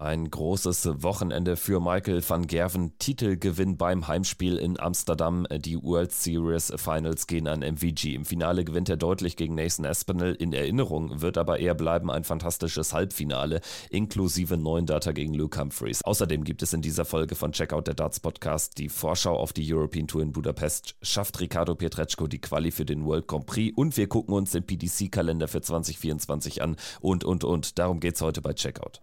Ein großes Wochenende für Michael van Gerven. Titelgewinn beim Heimspiel in Amsterdam. Die World Series Finals gehen an MVG. Im Finale gewinnt er deutlich gegen Nathan Aspinall. In Erinnerung wird aber eher bleiben ein fantastisches Halbfinale, inklusive neun Data gegen Luke Humphreys. Außerdem gibt es in dieser Folge von Checkout der Darts Podcast die Vorschau auf die European Tour in Budapest. Schafft Ricardo Pietreczko die Quali für den World Grand Prix und wir gucken uns den PDC-Kalender für 2024 an und, und, und. Darum geht es heute bei Checkout.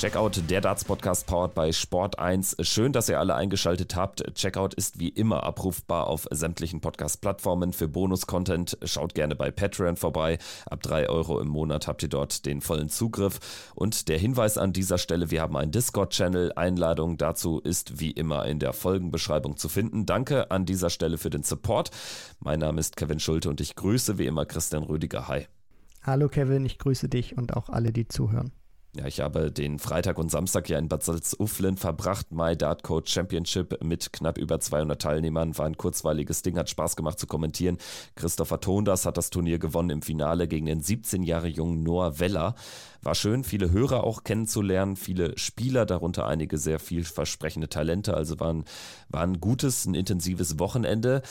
Checkout, der Darts Podcast powered by Sport 1. Schön, dass ihr alle eingeschaltet habt. Checkout ist wie immer abrufbar auf sämtlichen Podcast-Plattformen. Für Bonus-Content schaut gerne bei Patreon vorbei. Ab 3 Euro im Monat habt ihr dort den vollen Zugriff. Und der Hinweis an dieser Stelle, wir haben einen Discord-Channel. Einladung dazu ist wie immer in der Folgenbeschreibung zu finden. Danke an dieser Stelle für den Support. Mein Name ist Kevin Schulte und ich grüße wie immer Christian Rüdiger. Hi. Hallo Kevin, ich grüße dich und auch alle, die zuhören. Ja, ich habe den Freitag und Samstag ja in Bad Salzuflen verbracht. My Dart Code Championship mit knapp über 200 Teilnehmern. War ein kurzweiliges Ding, hat Spaß gemacht zu kommentieren. Christopher Tondas hat das Turnier gewonnen im Finale gegen den 17 Jahre jungen Noah Weller. War schön, viele Hörer auch kennenzulernen, viele Spieler, darunter einige sehr vielversprechende Talente. Also war ein, war ein gutes, ein intensives Wochenende.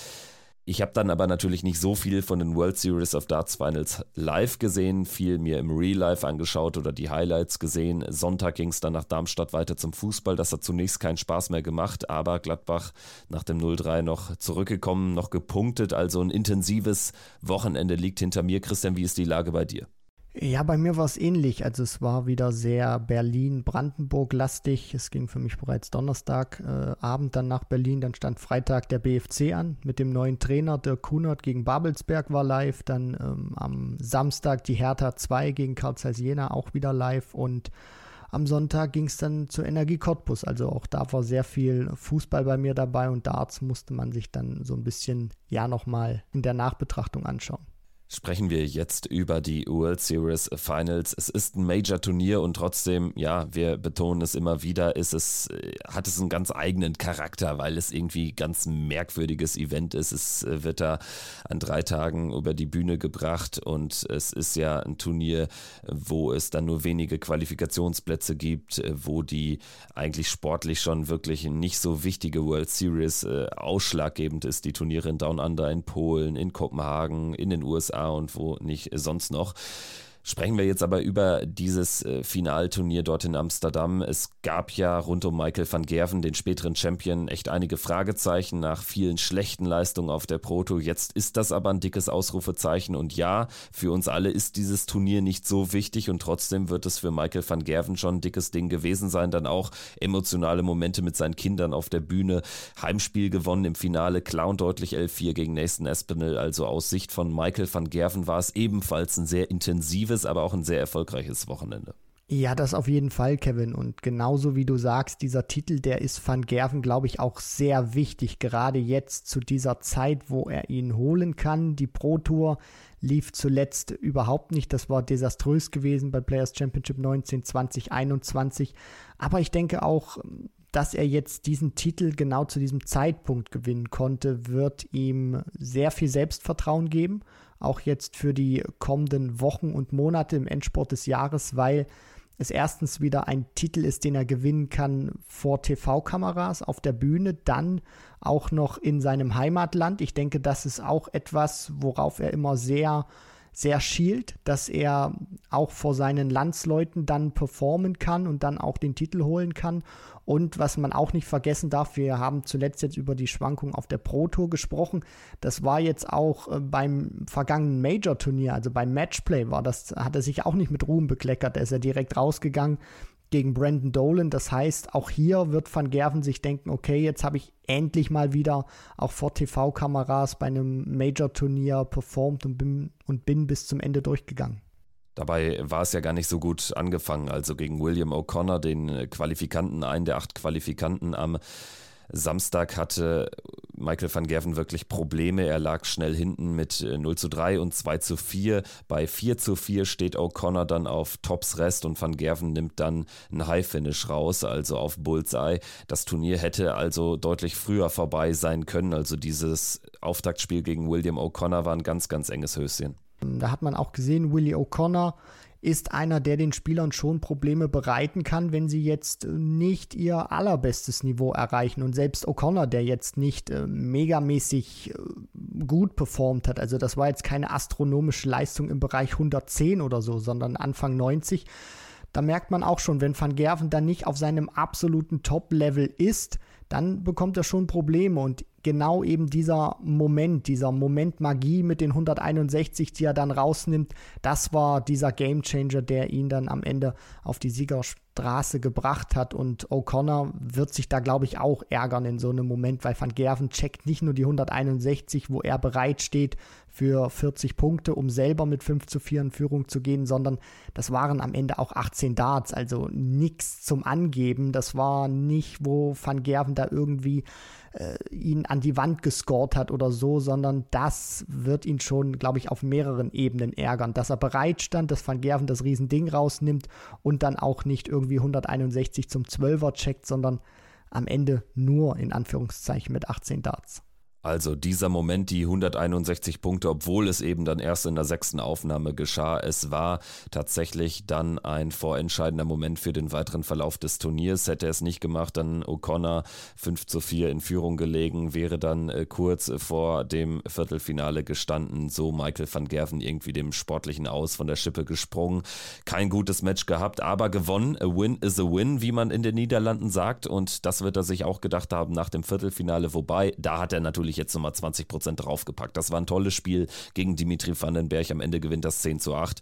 Ich habe dann aber natürlich nicht so viel von den World Series of Darts Finals live gesehen, viel mir im Real Life angeschaut oder die Highlights gesehen. Sonntag ging es dann nach Darmstadt weiter zum Fußball. Das hat zunächst keinen Spaß mehr gemacht, aber Gladbach nach dem 0-3 noch zurückgekommen, noch gepunktet. Also ein intensives Wochenende liegt hinter mir. Christian, wie ist die Lage bei dir? Ja, bei mir war es ähnlich. Also es war wieder sehr Berlin-Brandenburg-lastig. Es ging für mich bereits Donnerstag äh, dann nach Berlin. Dann stand Freitag der BFC an mit dem neuen Trainer. Der Kunert gegen Babelsberg war live. Dann ähm, am Samstag die Hertha 2 gegen Karl Zeiss Jena auch wieder live. Und am Sonntag ging es dann zur Energie Cottbus. Also auch da war sehr viel Fußball bei mir dabei und Darts musste man sich dann so ein bisschen ja nochmal in der Nachbetrachtung anschauen sprechen wir jetzt über die World Series Finals. Es ist ein Major-Turnier und trotzdem, ja, wir betonen es immer wieder, ist es, äh, hat es einen ganz eigenen Charakter, weil es irgendwie ganz merkwürdiges Event ist. Es äh, wird da an drei Tagen über die Bühne gebracht und es ist ja ein Turnier, wo es dann nur wenige Qualifikationsplätze gibt, äh, wo die eigentlich sportlich schon wirklich nicht so wichtige World Series ausschlaggebend ist. Die Turniere in Down Under in Polen, in Kopenhagen, in den USA USA und wo nicht sonst noch. Sprechen wir jetzt aber über dieses äh, Finalturnier dort in Amsterdam. Es gab ja rund um Michael van Gerven, den späteren Champion, echt einige Fragezeichen nach vielen schlechten Leistungen auf der Proto. Jetzt ist das aber ein dickes Ausrufezeichen und ja, für uns alle ist dieses Turnier nicht so wichtig und trotzdem wird es für Michael van Gerven schon ein dickes Ding gewesen sein. Dann auch emotionale Momente mit seinen Kindern auf der Bühne. Heimspiel gewonnen im Finale, Clown deutlich 11-4 gegen Nathan Espinel. Also aus Sicht von Michael van Gerven war es ebenfalls ein sehr intensives intensives, aber auch ein sehr erfolgreiches Wochenende. Ja, das auf jeden Fall, Kevin. Und genauso wie du sagst, dieser Titel, der ist Van Gerven, glaube ich, auch sehr wichtig. Gerade jetzt zu dieser Zeit, wo er ihn holen kann. Die Pro Tour lief zuletzt überhaupt nicht. Das war desaströs gewesen bei Players Championship 19, 20, 21. Aber ich denke auch, dass er jetzt diesen Titel genau zu diesem Zeitpunkt gewinnen konnte, wird ihm sehr viel Selbstvertrauen geben auch jetzt für die kommenden Wochen und Monate im Endsport des Jahres, weil es erstens wieder ein Titel ist, den er gewinnen kann vor TV-Kameras auf der Bühne, dann auch noch in seinem Heimatland. Ich denke, das ist auch etwas, worauf er immer sehr sehr schielt, dass er auch vor seinen Landsleuten dann performen kann und dann auch den Titel holen kann. Und was man auch nicht vergessen darf, wir haben zuletzt jetzt über die Schwankungen auf der Pro Tour gesprochen. Das war jetzt auch äh, beim vergangenen Major-Turnier, also beim Matchplay war das, hat er sich auch nicht mit Ruhm bekleckert. Da ist er direkt rausgegangen gegen Brandon Dolan. Das heißt, auch hier wird Van Gerven sich denken, okay, jetzt habe ich endlich mal wieder auch vor TV-Kameras bei einem Major-Turnier performt und bin, und bin bis zum Ende durchgegangen. Dabei war es ja gar nicht so gut angefangen. Also gegen William O'Connor, den Qualifikanten, einen der acht Qualifikanten am Samstag hatte Michael van Gerven wirklich Probleme. Er lag schnell hinten mit 0 äh, zu 3 und 2 zu 4. Bei 4 zu 4 steht O'Connor dann auf Tops Rest und van Gerven nimmt dann ein High-Finish raus, also auf Bullseye. Das Turnier hätte also deutlich früher vorbei sein können. Also dieses Auftaktspiel gegen William O'Connor war ein ganz, ganz enges Höschen. Da hat man auch gesehen, Willie O'Connor ist einer, der den Spielern schon Probleme bereiten kann, wenn sie jetzt nicht ihr allerbestes Niveau erreichen. Und selbst O'Connor, der jetzt nicht äh, megamäßig äh, gut performt hat, also das war jetzt keine astronomische Leistung im Bereich 110 oder so, sondern Anfang 90. Da merkt man auch schon, wenn Van Gerven dann nicht auf seinem absoluten Top-Level ist, dann bekommt er schon Probleme. Und genau eben dieser Moment, dieser Moment Magie mit den 161, die er dann rausnimmt, das war dieser Gamechanger, der ihn dann am Ende auf die Siegerstraße gebracht hat. Und O'Connor wird sich da, glaube ich, auch ärgern in so einem Moment, weil Van Gerven checkt nicht nur die 161, wo er bereit steht für 40 Punkte, um selber mit 5 zu 4 in Führung zu gehen, sondern das waren am Ende auch 18 Darts, also nichts zum Angeben. Das war nicht, wo Van Gerven da irgendwie äh, ihn an die Wand gescored hat oder so, sondern das wird ihn schon, glaube ich, auf mehreren Ebenen ärgern, dass er bereit stand, dass Van Gerven das Riesending rausnimmt und dann auch nicht irgendwie 161 zum 12er checkt, sondern am Ende nur in Anführungszeichen mit 18 Darts. Also dieser Moment, die 161 Punkte, obwohl es eben dann erst in der sechsten Aufnahme geschah. Es war tatsächlich dann ein vorentscheidender Moment für den weiteren Verlauf des Turniers. Hätte er es nicht gemacht, dann O'Connor 5 zu 4 in Führung gelegen, wäre dann äh, kurz vor dem Viertelfinale gestanden. So Michael van Gerven irgendwie dem sportlichen Aus von der Schippe gesprungen. Kein gutes Match gehabt, aber gewonnen. A win is a win, wie man in den Niederlanden sagt. Und das wird er sich auch gedacht haben nach dem Viertelfinale. Wobei, da hat er natürlich natürlich jetzt nochmal 20 Prozent draufgepackt. Das war ein tolles Spiel gegen Dimitri Vandenberg. Am Ende gewinnt das 10 zu 8.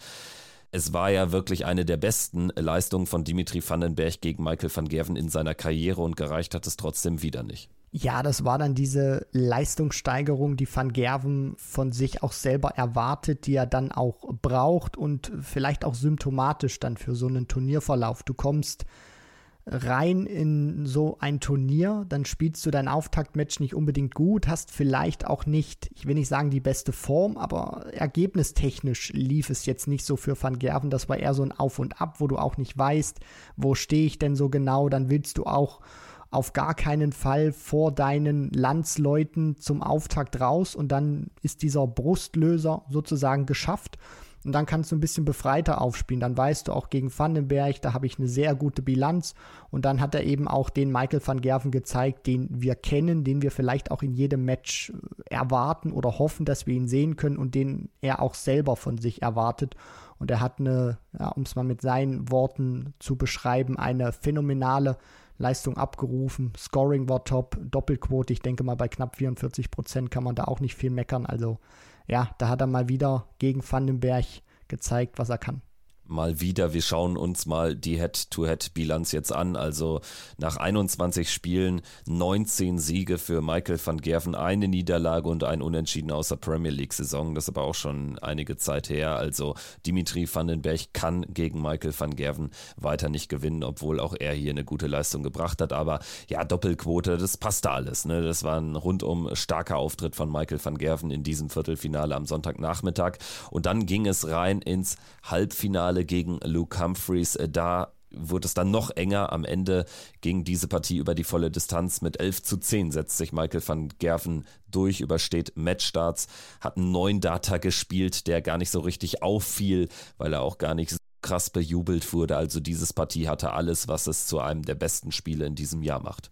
Es war ja wirklich eine der besten Leistungen von Dimitri Vandenberg gegen Michael van Gerven in seiner Karriere und gereicht hat es trotzdem wieder nicht. Ja, das war dann diese Leistungssteigerung, die Van Gerven von sich auch selber erwartet, die er dann auch braucht und vielleicht auch symptomatisch dann für so einen Turnierverlauf. Du kommst rein in so ein Turnier, dann spielst du dein Auftaktmatch nicht unbedingt gut, hast vielleicht auch nicht, ich will nicht sagen die beste Form, aber ergebnistechnisch lief es jetzt nicht so für Van Gerven. Das war eher so ein Auf und Ab, wo du auch nicht weißt, wo stehe ich denn so genau. Dann willst du auch auf gar keinen Fall vor deinen Landsleuten zum Auftakt raus und dann ist dieser Brustlöser sozusagen geschafft. Und dann kannst du ein bisschen befreiter aufspielen. Dann weißt du auch gegen Vandenberg, da habe ich eine sehr gute Bilanz. Und dann hat er eben auch den Michael van Gerven gezeigt, den wir kennen, den wir vielleicht auch in jedem Match äh, erwarten oder hoffen, dass wir ihn sehen können und den er auch selber von sich erwartet. Und er hat eine, ja, um es mal mit seinen Worten zu beschreiben, eine phänomenale Leistung abgerufen. Scoring war top, Doppelquote, ich denke mal bei knapp 44 Prozent kann man da auch nicht viel meckern. Also ja, da hat er mal wieder gegen Vandenberg gezeigt, was er kann mal wieder. Wir schauen uns mal die Head-to-Head-Bilanz jetzt an. Also nach 21 Spielen 19 Siege für Michael van Gerven, eine Niederlage und ein Unentschieden aus der Premier League-Saison. Das ist aber auch schon einige Zeit her. Also Dimitri Vandenberg kann gegen Michael van Gerven weiter nicht gewinnen, obwohl auch er hier eine gute Leistung gebracht hat. Aber ja, Doppelquote, das passte alles. Ne? Das war ein rundum starker Auftritt von Michael van Gerven in diesem Viertelfinale am Sonntagnachmittag. Und dann ging es rein ins Halbfinale Finale gegen Luke Humphreys. Äh, da wurde es dann noch enger. Am Ende ging diese Partie über die volle Distanz. Mit 11 zu 10 setzt sich Michael van Gerven durch, übersteht Matchstarts, hat einen neuen Data gespielt, der gar nicht so richtig auffiel, weil er auch gar nicht so krass bejubelt wurde. Also dieses Partie hatte alles, was es zu einem der besten Spiele in diesem Jahr macht.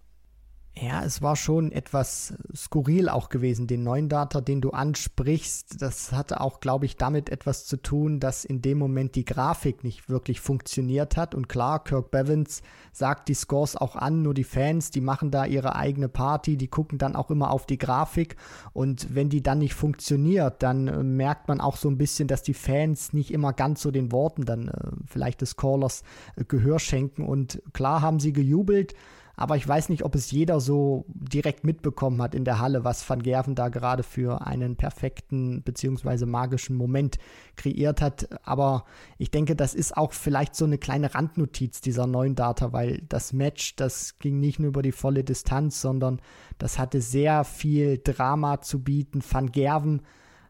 Ja, es war schon etwas skurril auch gewesen, den neuen Data, den du ansprichst. Das hatte auch, glaube ich, damit etwas zu tun, dass in dem Moment die Grafik nicht wirklich funktioniert hat. Und klar, Kirk Bevins sagt die Scores auch an, nur die Fans, die machen da ihre eigene Party, die gucken dann auch immer auf die Grafik. Und wenn die dann nicht funktioniert, dann äh, merkt man auch so ein bisschen, dass die Fans nicht immer ganz so den Worten dann äh, vielleicht des Callers äh, Gehör schenken. Und klar haben sie gejubelt Aber ich weiß nicht, ob es jeder so direkt mitbekommen hat in der Halle, was Van Gerven da gerade für einen perfekten bzw. magischen Moment kreiert hat. Aber ich denke, das ist auch vielleicht so eine kleine Randnotiz dieser neuen Data, weil das Match, das ging nicht nur über die volle Distanz, sondern das hatte sehr viel Drama zu bieten. Van Gerven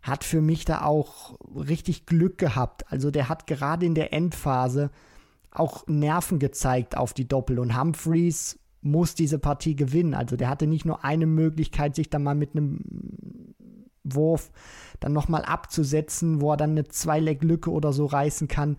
hat für mich da auch richtig Glück gehabt. Also der hat gerade in der Endphase auch Nerven gezeigt auf die Doppel und Humphreys muss diese Partie gewinnen. Also der hatte nicht nur eine Möglichkeit, sich dann mal mit einem Wurf dann nochmal abzusetzen, wo er dann eine Zwei-Leg-Lücke oder so reißen kann.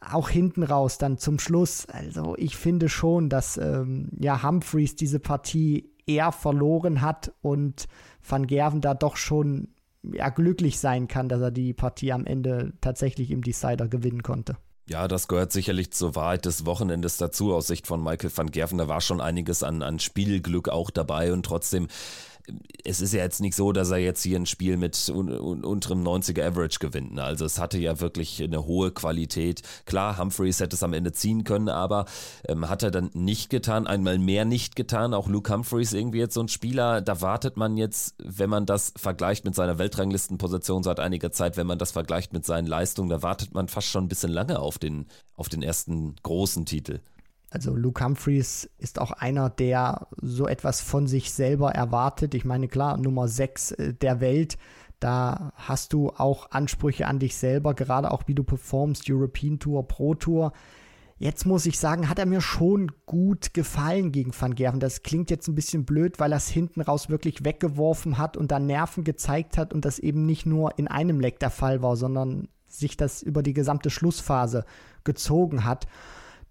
Auch hinten raus dann zum Schluss. Also ich finde schon, dass ähm, ja Humphreys diese Partie eher verloren hat und Van Gerven da doch schon ja, glücklich sein kann, dass er die Partie am Ende tatsächlich im Decider gewinnen konnte. Ja, das gehört sicherlich zur Wahrheit des Wochenendes dazu aus Sicht von Michael van Gerven. Da war schon einiges an, an Spielglück auch dabei und trotzdem es ist ja jetzt nicht so, dass er jetzt hier ein Spiel mit un un unterem 90er Average gewinnt. Ne? Also es hatte ja wirklich eine hohe Qualität. Klar, Humphreys hätte es am Ende ziehen können, aber ähm, hat er dann nicht getan, einmal mehr nicht getan. Auch Luke Humphreys irgendwie jetzt so ein Spieler, da wartet man jetzt, wenn man das vergleicht mit seiner Weltranglistenposition seit einiger Zeit, wenn man das vergleicht mit seinen Leistungen, da wartet man fast schon ein bisschen lange auf den, auf den ersten großen Titel. Also Luke Humphreys ist auch einer, der so etwas von sich selber erwartet. Ich meine, klar, Nummer 6 äh, der Welt, da hast du auch Ansprüche an dich selber, gerade auch wie du performst, European Tour, Pro Tour. Jetzt muss ich sagen, hat er mir schon gut gefallen gegen Van Gerven. Das klingt jetzt ein bisschen blöd, weil er es hinten raus wirklich weggeworfen hat und da Nerven gezeigt hat und das eben nicht nur in einem Leck der Fall war, sondern sich das über die gesamte Schlussphase gezogen hat.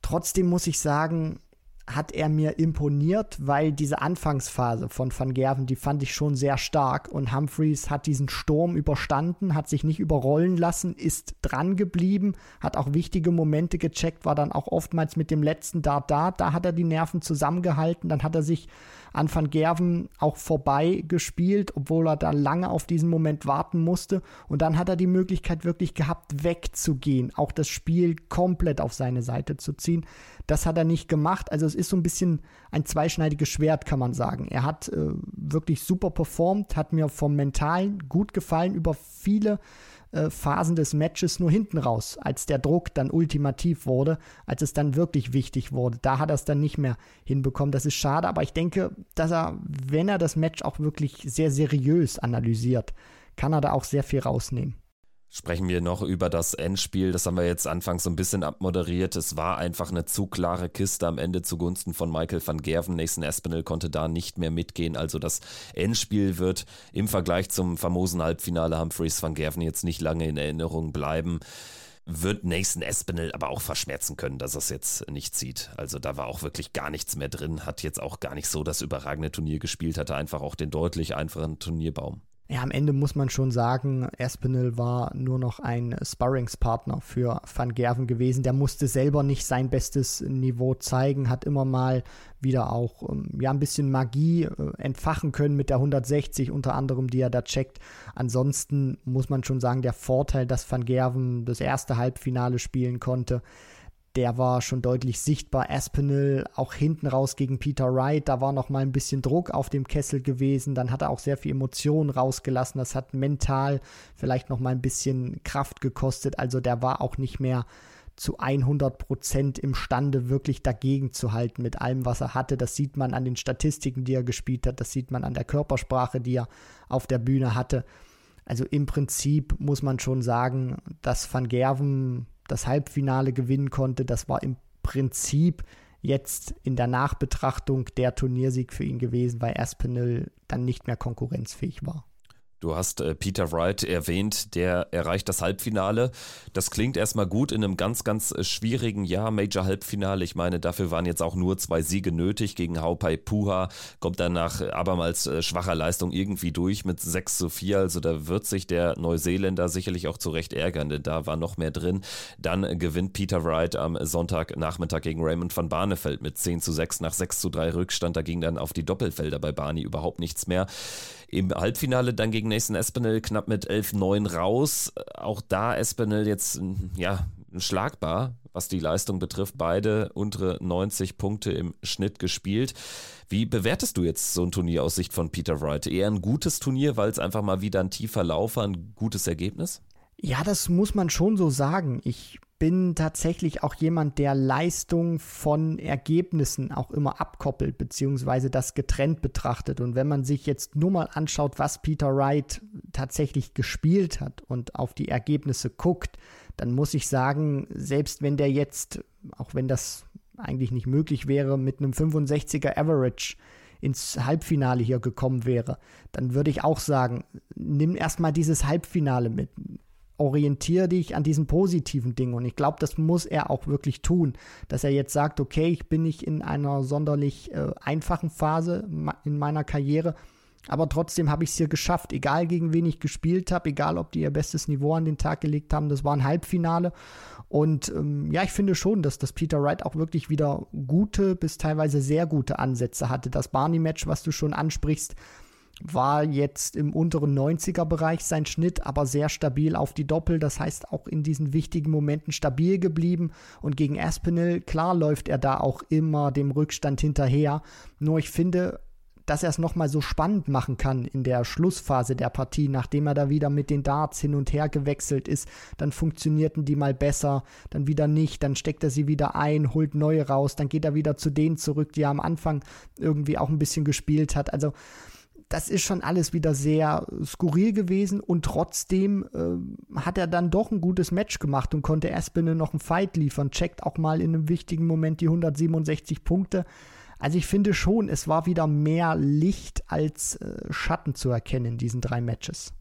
Trotzdem muss ich sagen, hat er mir imponiert, weil diese Anfangsphase von Van Gerven, die fand ich schon sehr stark und Humphreys hat diesen Sturm überstanden, hat sich nicht überrollen lassen, ist dran geblieben, hat auch wichtige Momente gecheckt, war dann auch oftmals mit dem letzten Dart da, da hat er die Nerven zusammengehalten, dann hat er sich an Van Gerven auch vorbei gespielt, obwohl er da lange auf diesen Moment warten musste. Und dann hat er die Möglichkeit wirklich gehabt, wegzugehen, auch das Spiel komplett auf seine Seite zu ziehen. Das hat er nicht gemacht. Also es ist so ein bisschen ein zweischneidiges Schwert, kann man sagen. Er hat äh, wirklich super performt, hat mir vom Mentalen gut gefallen über viele äh, Phasen des Matches nur hinten raus, als der Druck dann ultimativ wurde, als es dann wirklich wichtig wurde. Da hat er es dann nicht mehr hinbekommen. Das ist schade, aber ich denke, dass er, wenn er das Match auch wirklich sehr seriös analysiert, kann er da auch sehr viel rausnehmen sprechen wir noch über das Endspiel. Das haben wir jetzt anfangs so ein bisschen abmoderiert. Es war einfach eine zu klare Kiste am Ende zugunsten von Michael van Gerven. Nathan Espinel konnte da nicht mehr mitgehen. Also das Endspiel wird im Vergleich zum famosen Halbfinale Humphreys van Gerven jetzt nicht lange in Erinnerung bleiben. Wird Nathan Espinel aber auch verschmerzen können, dass er es jetzt nicht sieht. Also da war auch wirklich gar nichts mehr drin. Hat jetzt auch gar nicht so das überragende Turnier gespielt, hatte einfach auch den deutlich einfachen Turnierbaum. Ja, am Ende muss man schon sagen, Espinel war nur noch ein Sparringspartner für Van Gerven gewesen. Der musste selber nicht sein bestes Niveau zeigen, hat immer mal wieder auch ähm, ja, ein bisschen Magie äh, entfachen können mit der 160, unter anderem, die er da checkt. Ansonsten muss man schon sagen, der Vorteil, dass Van Gerven das erste Halbfinale spielen konnte, der war schon deutlich sichtbar. Aspinall auch hinten raus gegen Peter Wright, da war noch mal ein bisschen Druck auf dem Kessel gewesen. Dann hat er auch sehr viel Emotionen rausgelassen. Das hat mental vielleicht noch mal ein bisschen Kraft gekostet. Also der war auch nicht mehr zu 100 Prozent imstande, wirklich dagegen zu halten mit allem, was er hatte. Das sieht man an den Statistiken, die er gespielt hat. Das sieht man an der Körpersprache, die er auf der Bühne hatte. Also im Prinzip muss man schon sagen, dass Van Gerven das Halbfinale gewinnen konnte. Das war im Prinzip jetzt in der Nachbetrachtung der Turniersieg für ihn gewesen, weil Aspinall dann nicht mehr konkurrenzfähig war. Du hast äh, Peter Wright erwähnt, der erreicht das Halbfinale. Das klingt erstmal gut in einem ganz, ganz äh, schwierigen Jahr, Major-Halbfinale. Ich meine, dafür waren jetzt auch nur zwei Siege nötig gegen Haupai Puha. Kommt dann nach äh, abermals äh, schwacher Leistung irgendwie durch mit 6 zu 4. Also da wird sich der Neuseeländer sicherlich auch zu Recht ärgern, denn da war noch mehr drin. Dann gewinnt Peter Wright am Sonntagnachmittag gegen Raymond van Barneveld mit 10 zu 6 nach 6 zu 3 Rückstand. Da ging dann auf die Doppelfelder bei Barney überhaupt nichts mehr. Im Halbfinale dann gegen Nathan Espinel knapp mit 11-9 raus. Auch da Espinel jetzt, ja, schlagbar, was die Leistung betrifft. Beide untere 90 Punkte im Schnitt gespielt. Wie bewertest du jetzt so ein Turnier aus Sicht von Peter Wright? Eher ein gutes Turnier, weil es einfach mal wieder ein tiefer Lauf war, ein gutes Ergebnis? Ja, das muss man schon so sagen. Ich bin tatsächlich auch jemand, der Leistung von Ergebnissen auch immer abkoppelt, beziehungsweise das getrennt betrachtet. Und wenn man sich jetzt nur mal anschaut, was Peter Wright tatsächlich gespielt hat und auf die Ergebnisse guckt, dann muss ich sagen, selbst wenn der jetzt, auch wenn das eigentlich nicht möglich wäre, mit einem 65er Average ins Halbfinale hier gekommen wäre, dann würde ich auch sagen, nimm erstmal dieses Halbfinale mit orientiere dich an diesen positiven Dingen. Und ich glaube, das muss er auch wirklich tun, dass er jetzt sagt, okay, ich bin nicht in einer sonderlich äh, einfachen Phase in meiner Karriere, aber trotzdem habe ich es hier geschafft, egal gegen wen ich gespielt habe, egal ob die ihr bestes Niveau an den Tag gelegt haben, das war ein Halbfinale. Und ähm, ja, ich finde schon, dass das Peter Wright auch wirklich wieder gute bis teilweise sehr gute Ansätze hatte. Das Barney-Match, was du schon ansprichst, war jetzt im unteren 90er-Bereich sein Schnitt, aber sehr stabil auf die Doppel. Das heißt, auch in diesen wichtigen Momenten stabil geblieben. Und gegen Aspinall, klar läuft er da auch immer dem Rückstand hinterher. Nur ich finde, dass er es nochmal so spannend machen kann in der Schlussphase der Partie, nachdem er da wieder mit den Darts hin und her gewechselt ist, dann funktionierten die mal besser, dann wieder nicht, dann steckt er sie wieder ein, holt neue raus, dann geht er wieder zu denen zurück, die er am Anfang irgendwie auch ein bisschen gespielt hat. Also das ist schon alles wieder sehr skurril gewesen und trotzdem äh, hat er dann doch ein gutes Match gemacht und konnte Aspinall noch einen Fight liefern, checkt auch mal in einem wichtigen Moment die 167 Punkte. Also ich finde schon, es war wieder mehr Licht als äh, Schatten zu erkennen in diesen drei Matches.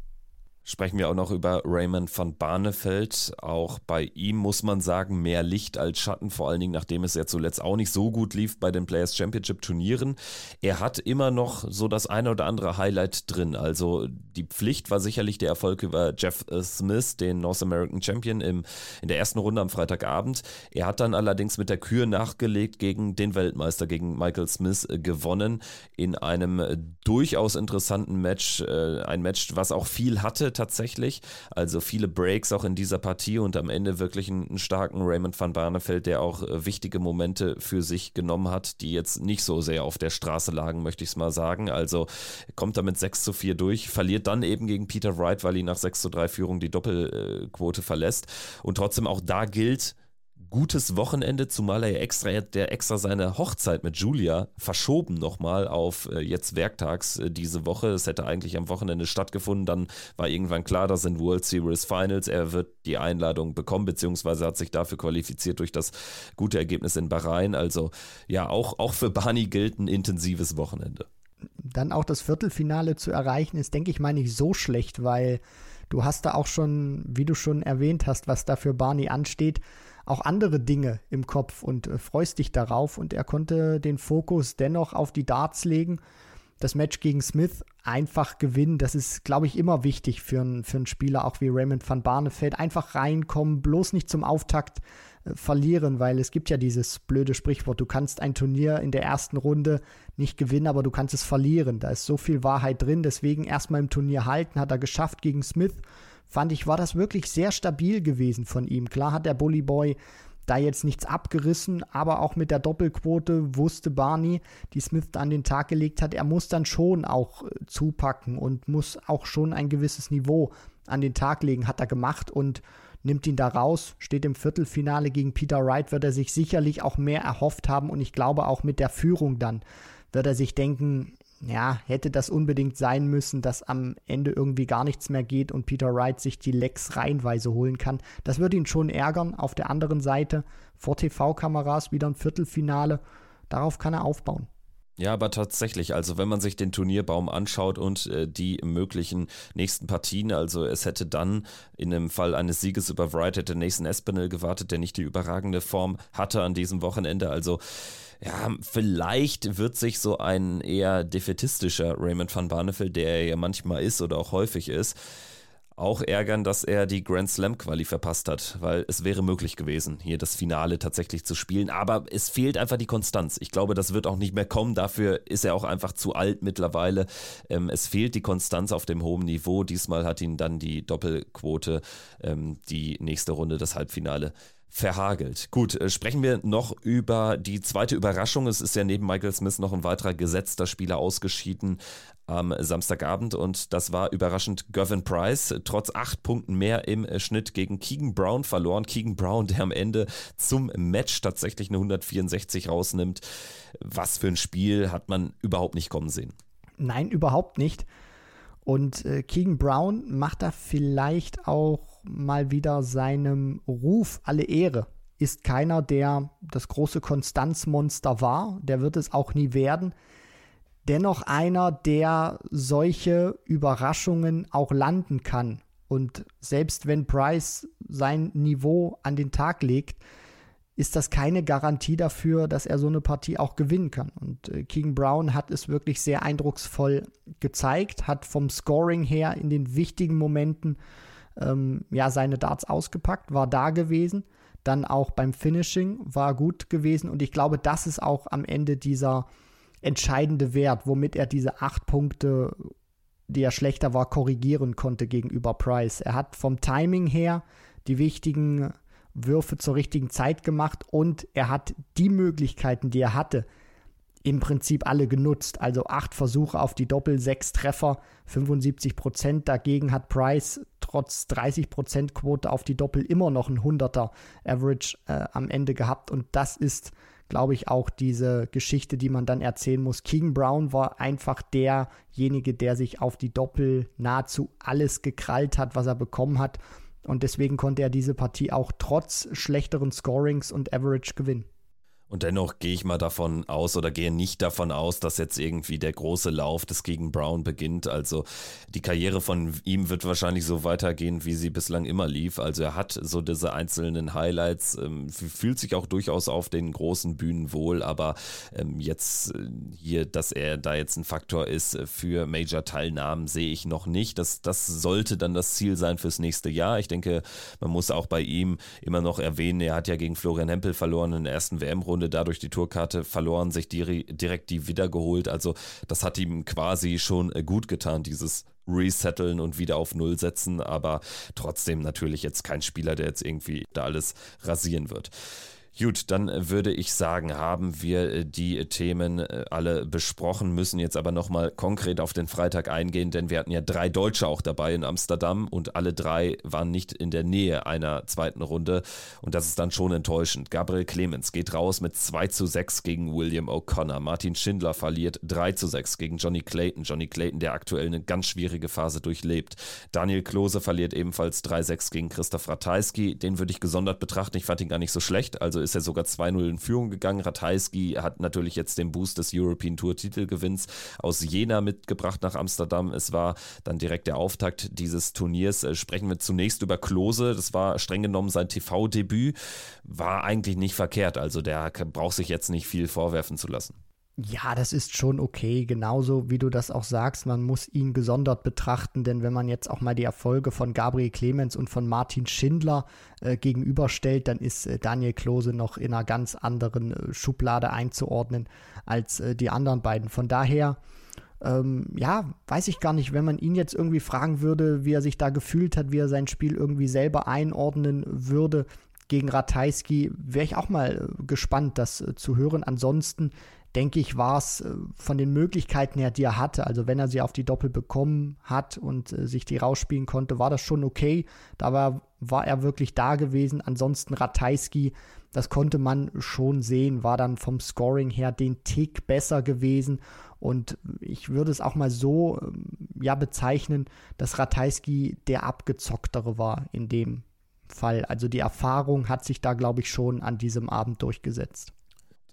Sprechen wir auch noch über Raymond van Barneveld. Auch bei ihm muss man sagen, mehr Licht als Schatten, vor allen Dingen nachdem es ja zuletzt auch nicht so gut lief bei den Players Championship Turnieren. Er hat immer noch so das eine oder andere Highlight drin. Also die Pflicht war sicherlich der Erfolg über Jeff Smith, den North American Champion im, in der ersten Runde am Freitagabend. Er hat dann allerdings mit der Kür nachgelegt gegen den Weltmeister, gegen Michael Smith gewonnen in einem durchaus interessanten Match. Äh, ein Match, was auch viel hatte tatsächlich. Also viele Breaks auch in dieser Partie und am Ende wirklich einen, starken Raymond van Barneveld, der auch äh, wichtige Momente für sich genommen hat, die jetzt nicht so sehr auf der Straße lagen, möchte ich es mal sagen. Also kommt damit 6 zu 4 durch, verliert dann eben gegen Peter Wright, weil ihn nach 6 zu 3 Führung die Doppelquote verlässt. Und trotzdem auch da gilt, gutes Wochenende, zumal er extra, der extra seine Hochzeit mit Julia verschoben nochmal auf äh, jetzt werktags äh, diese Woche. Es hätte eigentlich am Wochenende stattgefunden. Dann war irgendwann klar, das sind World Series Finals. Er wird die Einladung bekommen, beziehungsweise hat sich dafür qualifiziert durch das gute Ergebnis in Bahrain. Also ja, auch, auch für Barney gilt ein intensives Wochenende. Dann auch das Viertelfinale zu erreichen, ist, denke ich mal, nicht so schlecht, weil du hast da auch schon, wie du schon erwähnt hast, was da für Barney ansteht auch andere Dinge im Kopf und äh, freust dich darauf. Und er konnte den Fokus dennoch auf die Darts legen. Das Match gegen Smith einfach gewinnen, das ist, glaube ich, immer wichtig für, ein, für einen Spieler, auch wie Raymond van Barneveld. Einfach reinkommen, bloß nicht zum Auftakt äh, verlieren, weil es gibt ja dieses blöde Sprichwort, du kannst ein Turnier in der ersten Runde nicht gewinnen, aber du kannst es verlieren. Da ist so viel Wahrheit drin, deswegen erstmal im Turnier halten, hat er geschafft gegen Smith fand ich, war das wirklich sehr stabil gewesen von ihm. Klar hat der Bully Boy da jetzt nichts abgerissen, aber auch mit der Doppelquote wusste Barney, die Smith an den Tag gelegt hat, er muss dann schon auch äh, zupacken und muss auch schon ein gewisses Niveau an den Tag legen, hat er gemacht und nimmt ihn da raus, steht im Viertelfinale gegen Peter Wright, wird er sich sicherlich auch mehr erhofft haben und ich glaube auch mit der Führung dann wird er sich denken, ja, hätte das unbedingt sein müssen, dass am Ende irgendwie gar nichts mehr geht und Peter Wright sich die Lecks reihenweise holen kann. Das würde ihn schon ärgern. Auf der anderen Seite vor TV-Kameras wieder ein Viertelfinale. Darauf kann er aufbauen. Ja, aber tatsächlich, also wenn man sich den Turnierbaum anschaut und äh, die möglichen nächsten Partien, also es hätte dann in dem Fall eines Sieges über Wright hätte Nathan Espinel gewartet, der nicht die überragende Form hatte an diesem Wochenende. Also ja, vielleicht wird sich so ein eher defetistischer Raymond van Barneveld, der er ja manchmal ist oder auch häufig ist, auch ärgern, dass er die Grand Slam Quali verpasst hat, weil es wäre möglich gewesen, hier das Finale tatsächlich zu spielen. Aber es fehlt einfach die Konstanz. Ich glaube, das wird auch nicht mehr kommen. Dafür ist er auch einfach zu alt mittlerweile. Ähm, es fehlt die Konstanz auf dem hohen Niveau. Diesmal hat ihn dann die Doppelquote, ähm, die nächste Runde, das Halbfinale verhagelt. Gut, äh, sprechen wir noch über die zweite Überraschung. Es ist ja neben Michael Smith noch ein weiterer gesetzter Spieler ausgeschieden am Samstagabend und das war überraschend Gavin Price. Trotz acht Punkten mehr im äh, Schnitt gegen Keegan Brown verloren. Keegan Brown, der am Ende zum Match tatsächlich eine 164 rausnimmt. Was für ein Spiel hat man überhaupt nicht kommen sehen. Nein, überhaupt nicht. Und äh, Keegan Brown macht da vielleicht auch mal wieder seinem Ruf alle Ehre. Ist keiner, der das große Konstanzmonster war, der wird es auch nie werden. Dennoch einer, der solche Überraschungen auch landen kann. Und selbst wenn Price sein Niveau an den Tag legt, ist das keine Garantie dafür, dass er so eine Partie auch gewinnen kann. Und äh, King Brown hat es wirklich sehr eindrucksvoll gezeigt, hat vom Scoring her in den wichtigen Momenten ähm, ja seine Darts ausgepackt, war da gewesen. Dann auch beim Finishing war gut gewesen und ich glaube, das ist auch am Ende dieser entscheidende Wert, womit er diese acht Punkte, die er schlechter war, korrigieren konnte gegenüber Price. Er hat vom Timing her die wichtigen Würfe zur richtigen Zeit gemacht und er hat die Möglichkeiten, die er hatte, im Prinzip alle genutzt. Also acht Versuche auf die Doppel, sechs Treffer, 75 Prozent. Dagegen hat Price trotz 30 Prozent Quote auf die Doppel immer noch ein 100er Average äh, am Ende gehabt. Und das ist, glaube ich, auch diese Geschichte, die man dann erzählen muss. King Brown war einfach derjenige, der sich auf die Doppel nahezu alles gekrallt hat, was er bekommen hat. Und deswegen konnte er diese Partie auch trotz schlechteren Scorings und Average gewinnen. Und dennoch gehe ich mal davon aus oder gehe nicht davon aus, dass jetzt irgendwie der große Lauf des gegen Brown beginnt. Also die Karriere von ihm wird wahrscheinlich so weitergehen, wie sie bislang immer lief. Also er hat so diese einzelnen Highlights, ähm, fühlt sich auch durchaus auf den großen Bühnen wohl, aber ähm, jetzt äh, hier, dass er da jetzt ein Faktor ist für Major-Teilnahmen, sehe ich noch nicht. Das, das sollte dann das Ziel sein fürs nächste Jahr. Ich denke, man muss auch bei ihm immer noch erwähnen, er hat ja gegen Florian Hempel verloren in der ersten WM-Runde Runde dadurch die Tourkarte verloren, sich direkt die wiedergeholt. Also das hat ihm quasi schon äh, gut getan, dieses resetteln und wieder auf Null setzen, aber trotzdem natürlich jetzt kein Spieler, der jetzt irgendwie da alles rasieren wird. Gut, dann würde ich sagen, haben wir äh, die Themen äh, alle besprochen, müssen jetzt aber nochmal konkret auf den Freitag eingehen, denn wir hatten ja drei Deutsche auch dabei in Amsterdam und alle drei waren nicht in der Nähe einer zweiten Runde und das ist dann schon enttäuschend. Gabriel Clemens geht raus mit 2 zu 6 gegen William O'Connor. Martin Schindler verliert 3 zu 6 gegen Johnny Clayton. Johnny Clayton, der aktuell eine ganz schwierige Phase durchlebt. Daniel Klose verliert ebenfalls 3-6 gegen Christoph Ratajski. Den würde ich gesondert betrachten. Ich fand ihn gar nicht so schlecht. Also ist er sogar 2-0 in Führung gegangen. Ratajski hat natürlich jetzt den Boost des European Tour Titelgewinns aus Jena mitgebracht nach Amsterdam. Es war dann direkt der Auftakt dieses Turniers. Äh, sprechen wir zunächst über Klose. Das war streng genommen sein TV-Debüt. War eigentlich nicht verkehrt. Also der braucht sich jetzt nicht viel vorwerfen zu lassen. Ja, das ist schon okay, genauso wie du das auch sagst. Man muss ihn gesondert betrachten, denn wenn man jetzt auch mal die Erfolge von Gabriel Clemens und von Martin Schindler äh, gegenüberstellt, dann ist äh, Daniel Klose noch in einer ganz anderen äh, Schublade einzuordnen als äh, die anderen beiden. Von daher, ähm, ja, weiß ich gar nicht, wenn man ihn jetzt irgendwie fragen würde, wie er sich da gefühlt hat, wie er sein Spiel irgendwie selber einordnen würde gegen Ratajski, wäre ich auch mal äh, gespannt, das äh, zu hören. Ansonsten denke ich, war es äh, von den Möglichkeiten her, die er hatte, also wenn er sie auf die Doppel bekommen hat und äh, sich die rausspielen konnte, war das schon okay. Da war, war er wirklich da gewesen. Ansonsten Ratajski, das konnte man schon sehen, war dann vom Scoring her den Tick besser gewesen. Und ich würde es auch mal so ähm, ja bezeichnen, dass Ratajski der abgezocktere war in dem Fall. Also die Erfahrung hat sich da, glaube ich, schon an diesem Abend durchgesetzt.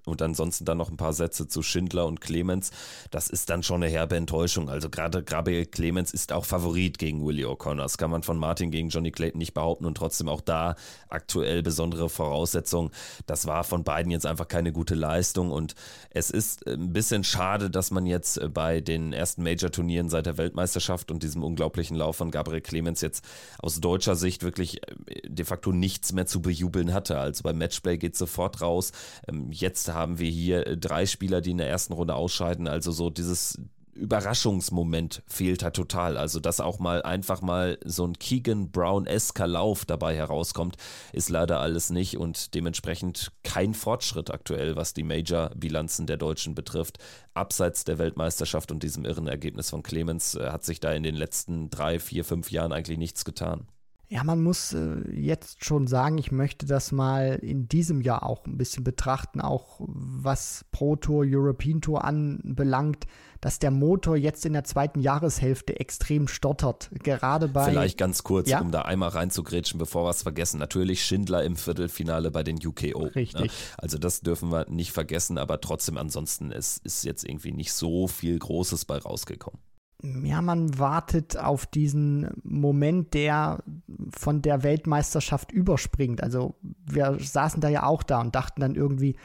Und ansonsten dann noch ein paar Sätze zu Schindler und Clemens. Das ist dann schon eine herbe Enttäuschung. Also gerade Gabriel Clemens ist auch Favorit gegen Willie O'Connor. Das kann man von Martin gegen Johnny Clayton nicht behaupten und trotzdem auch da aktuell besondere Voraussetzungen. Das war von beiden jetzt einfach keine gute Leistung und es ist ein bisschen schade, dass man jetzt bei den ersten Major-Turnieren seit der Weltmeisterschaft und diesem unglaublichen Lauf von Gabriel Clemens jetzt aus deutscher Sicht wirklich äh, de facto nichts mehr zu bejubeln hatte. Also beim Matchplay geht sofort raus. Ähm, jetzt haben wir hier äh, drei Spieler, die in der ersten Runde ausscheiden. Also so dieses Überraschungsmoment fehlt halt total. Also, dass auch mal einfach mal so ein Keegan Brown-esker Lauf dabei herauskommt, ist leider alles nicht und dementsprechend kein Fortschritt aktuell, was die Major-Bilanzen der Deutschen betrifft. Abseits der Weltmeisterschaft und diesem irren Ergebnis von Clemens äh, hat sich da in den letzten drei, vier, fünf Jahren eigentlich nichts getan. Ja, man muss äh, jetzt schon sagen, ich möchte das mal in diesem Jahr auch ein bisschen betrachten, auch was Pro Tour, European Tour anbelangt, dass der Motor jetzt in der zweiten Jahreshälfte extrem stottert. Gerade bei. Vielleicht ganz kurz, ja? um da einmal reinzugrätschen, bevor wir es vergessen. Natürlich Schindler im Viertelfinale bei den UKO. Ne? Richtig. Ne? Also das dürfen wir nicht vergessen, aber trotzdem ansonsten ist, ist jetzt irgendwie nicht so viel Großes bei rausgekommen ja, man wartet auf diesen Moment, der von der Weltmeisterschaft überspringt. Also wir saßen da ja auch da und dachten dann irgendwie,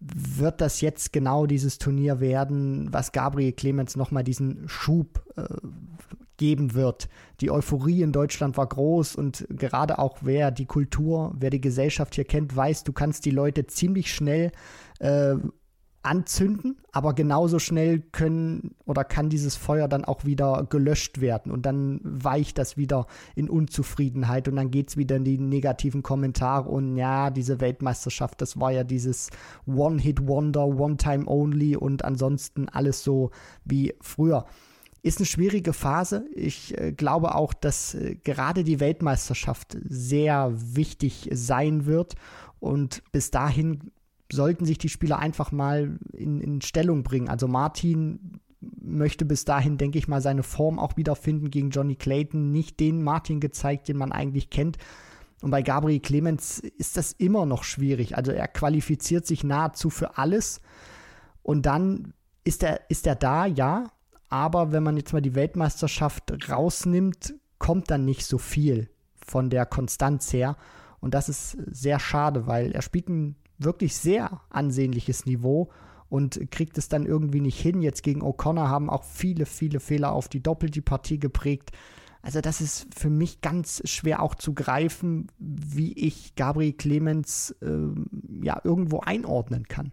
wird das jetzt genau dieses Turnier werden, was Gabriel Clemens nochmal diesen Schub äh, geben wird. Die Euphorie in Deutschland war groß und gerade auch wer die Kultur, wer die Gesellschaft hier kennt, weiß, du kannst die Leute ziemlich schnell äh, anzünden, aber genauso schnell können oder kann dieses Feuer dann auch wieder gelöscht werden und dann weicht das wieder in Unzufriedenheit und dann geht es wieder in die negativen Kommentare und ja, diese Weltmeisterschaft, das war ja dieses One-Hit-Wonder, One-Time-Only und ansonsten alles so wie früher. Ist eine schwierige Phase. Ich äh, glaube auch, dass äh, gerade die Weltmeisterschaft sehr wichtig sein wird. Und bis dahin sollten sich die Spieler einfach mal in, in Stellung bringen. Also Martin möchte bis dahin, denke ich mal, seine Form auch wiederfinden gegen Johnny Clayton. Nicht den Martin gezeigt, den man eigentlich kennt. Und bei Gabriel Clemens ist das immer noch schwierig. Also er qualifiziert sich nahezu für alles. Und dann ist er, ist er da, ja. Aber wenn man jetzt mal die Weltmeisterschaft rausnimmt, kommt dann nicht so viel von der Konstanz her. Und das ist sehr schade, weil er spielt ein wirklich sehr ansehnliches Niveau und kriegt es dann irgendwie nicht hin. Jetzt gegen O'Connor haben auch viele, viele Fehler auf die Doppel die Partie geprägt. Also das ist für mich ganz schwer auch zu greifen, wie ich Gabriel Clemens äh, ja irgendwo einordnen kann.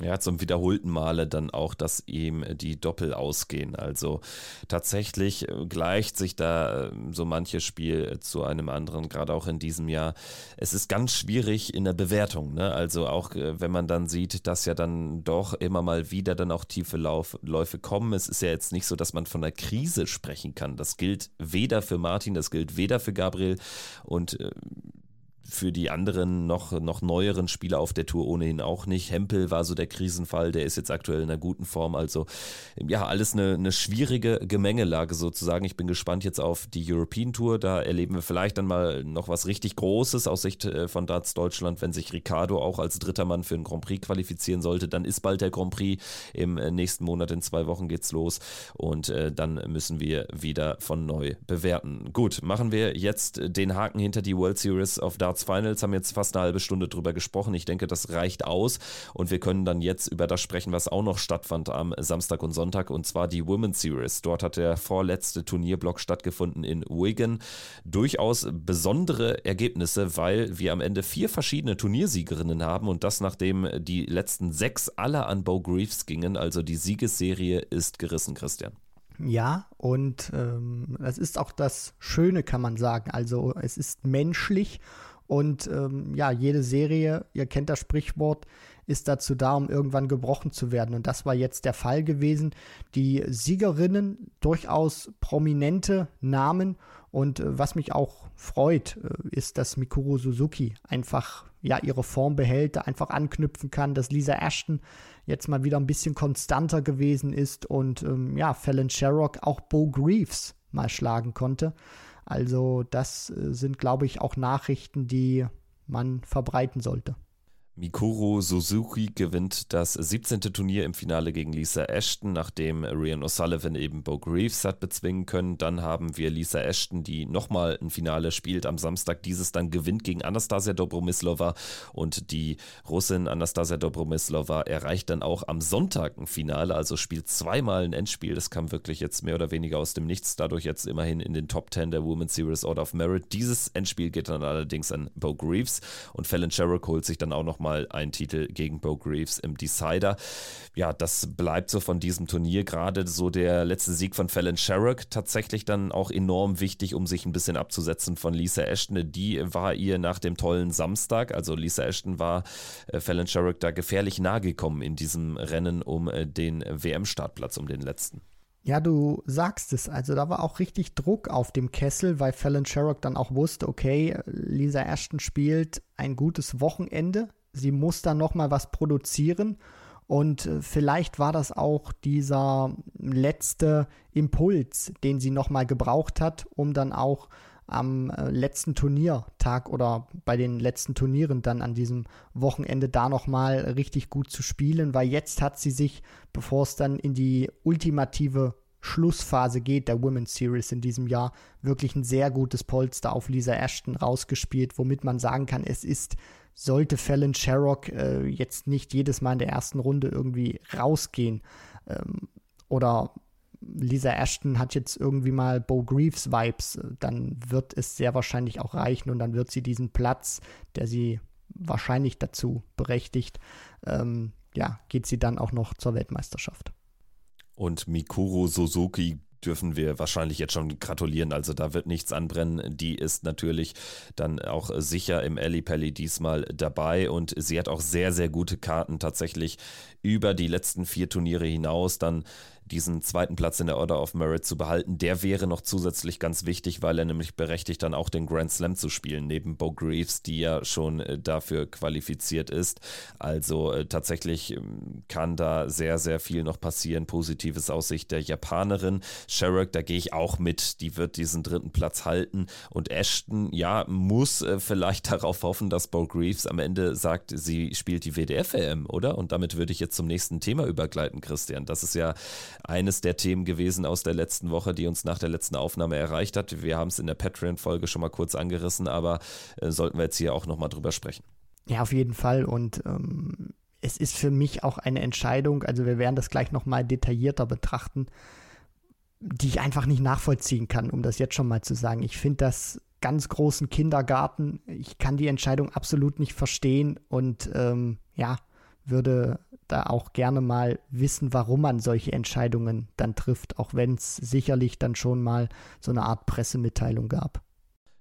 Ja, zum wiederholten Male dann auch, dass ihm die Doppel ausgehen. Also tatsächlich äh, gleicht sich da äh, so manches Spiel zu einem anderen, gerade auch in diesem Jahr. Es ist ganz schwierig in der Bewertung. Ne? Also auch äh, wenn man dann sieht, dass ja dann doch immer mal wieder dann auch tiefe Lauf, Läufe kommen. Es ist ja jetzt nicht so, dass man von einer Krise sprechen kann. Das gilt weder für Martin, das gilt weder für Gabriel. Und für die anderen noch, noch neueren Spieler auf der Tour ohnehin auch nicht. Hempel war so der Krisenfall, der ist jetzt aktuell in einer guten Form. Also ja, alles eine, eine schwierige Gemengelage sozusagen. Ich bin gespannt jetzt auf die European Tour. Da erleben wir vielleicht dann mal noch was richtig Großes aus Sicht äh, von Darts Deutschland, wenn sich Ricardo auch als dritter Mann für den Grand Prix qualifizieren sollte. Dann ist bald der Grand Prix. Im äh, nächsten Monat, in zwei Wochen geht's los. Und äh, dann müssen wir wieder von neu bewerten. Gut, machen wir jetzt den Haken hinter die World Series of Darts Darts Finals, haben jetzt fast eine halbe Stunde drüber gesprochen. Ich denke, das reicht aus und wir können dann jetzt über das sprechen, was auch noch stattfand am Samstag und Sonntag und zwar die Women's Series. Dort hat der vorletzte Turnierblock stattgefunden in Wigan. Durchaus besondere Ergebnisse, weil wir am Ende vier verschiedene Turniersiegerinnen haben und das nachdem die letzten sechs alle an Bo Greaves gingen. Also die Siegesserie ist gerissen, Christian. Ja, und ähm, das ist auch das Schöne, kann man sagen. Also es ist menschlich und ähm, ja, jede Serie, ihr kennt das Sprichwort, ist dazu da, um irgendwann gebrochen zu werden. Und das war jetzt der Fall gewesen. Die Siegerinnen, durchaus prominente Namen. Und äh, was mich auch freut, äh, ist, dass Mikuru Suzuki einfach ja ihre Form behält, einfach anknüpfen kann, dass Lisa Ashton jetzt mal wieder ein bisschen konstanter gewesen ist und ähm, ja, Fallon Sherrock auch Bo Greaves mal schlagen konnte. Also das äh, sind, glaube ich, auch Nachrichten, die man verbreiten sollte. Mikuru Suzuki gewinnt das 17. Turnier im Finale gegen Lisa Ashton, nachdem Rian O'Sullivan eben Bo Greaves hat bezwingen können. Dann haben wir Lisa Ashton, die nochmal ein Finale spielt am Samstag. Dieses dann gewinnt gegen Anastasia Dobromislova und die Russin Anastasia Dobromislova erreicht dann auch am Sonntag ein Finale, also spielt zweimal ein Endspiel. Das kam wirklich jetzt mehr oder weniger aus dem Nichts, dadurch jetzt immerhin in den Top 10 der Women's Series Order of Merit. Dieses Endspiel geht dann allerdings an Bo Greaves und Fallon Sherrock holt sich dann auch nochmal nochmal ein Titel gegen Bo Greaves im Decider. Ja, das bleibt so von diesem Turnier. Gerade so der letzte Sieg von Fallon Sherrock tatsächlich dann auch enorm wichtig, um sich ein bisschen abzusetzen von Lisa Ashton. Die war ihr nach dem tollen Samstag, also Lisa Ashton war äh, Fallon Sherrock da gefährlich nahe gekommen in diesem Rennen um äh, den WM-Startplatz, um den letzten. Ja, du sagst es. Also da war auch richtig Druck auf dem Kessel, weil Fallon Sherrock dann auch wusste, okay, Lisa Ashton spielt ein gutes Wochenende. Sie muss dann noch mal was produzieren. Und äh, vielleicht war das auch dieser letzte Impuls, den sie noch mal gebraucht hat, um dann auch am äh, letzten Turniertag oder bei den letzten Turnieren dann an diesem Wochenende da nochmal richtig gut zu spielen, weil jetzt hat sie sich, bevor es dann in die ultimative Schlussphase geht der Women's Series in diesem Jahr, wirklich ein sehr gutes Polster auf Lisa Ashton rausgespielt, womit man sagen kann, es ist, sollte Fallon Sherrock äh, jetzt nicht jedes Mal in der ersten Runde irgendwie rausgehen ähm, oder Lisa Ashton hat jetzt irgendwie mal Bo Greaves Vibes, dann wird es sehr wahrscheinlich auch reichen und dann wird sie diesen Platz, der sie wahrscheinlich dazu berechtigt, ähm, ja, geht sie dann auch noch zur Weltmeisterschaft. Und Mikuru Suzuki dürfen wir wahrscheinlich jetzt schon gratulieren. Also da wird nichts anbrennen. Die ist natürlich dann auch sicher im Alley Pally diesmal dabei und sie hat auch sehr, sehr gute Karten tatsächlich über die letzten vier Turniere hinaus dann diesen zweiten Platz in der Order of Merit zu behalten. Der wäre noch zusätzlich ganz wichtig, weil er nämlich berechtigt, dann auch den Grand Slam zu spielen, neben Bo Greaves, die ja schon äh, dafür qualifiziert ist. Also äh, tatsächlich ähm, kann da sehr, sehr viel noch passieren. Positives Aussicht der Japanerin. Sherrock, da gehe ich auch mit, die wird diesen dritten Platz halten. Und Ashton, ja, muss äh, vielleicht darauf hoffen, dass Bo Greaves am Ende sagt, sie spielt die WDF-WM, oder? Und damit würde ich jetzt zum nächsten Thema übergleiten, Christian. Das ist ja eines der Themen gewesen aus der letzten Woche, die uns nach der letzten Aufnahme erreicht hat. Wir haben es in der Patreon-Folge schon mal kurz angerissen, aber äh, sollten wir jetzt hier auch nochmal drüber sprechen. Ja, auf jeden Fall. Und ähm, es ist für mich auch eine Entscheidung, also wir werden das gleich nochmal detaillierter betrachten, die ich einfach nicht nachvollziehen kann, um das jetzt schon mal zu sagen. Ich finde das ganz großen Kindergarten. Ich kann die Entscheidung absolut nicht verstehen und ähm, ja, würde da auch gerne mal wissen, warum man solche Entscheidungen dann trifft, auch wenn es sicherlich dann schon mal so eine Art Pressemitteilung gab.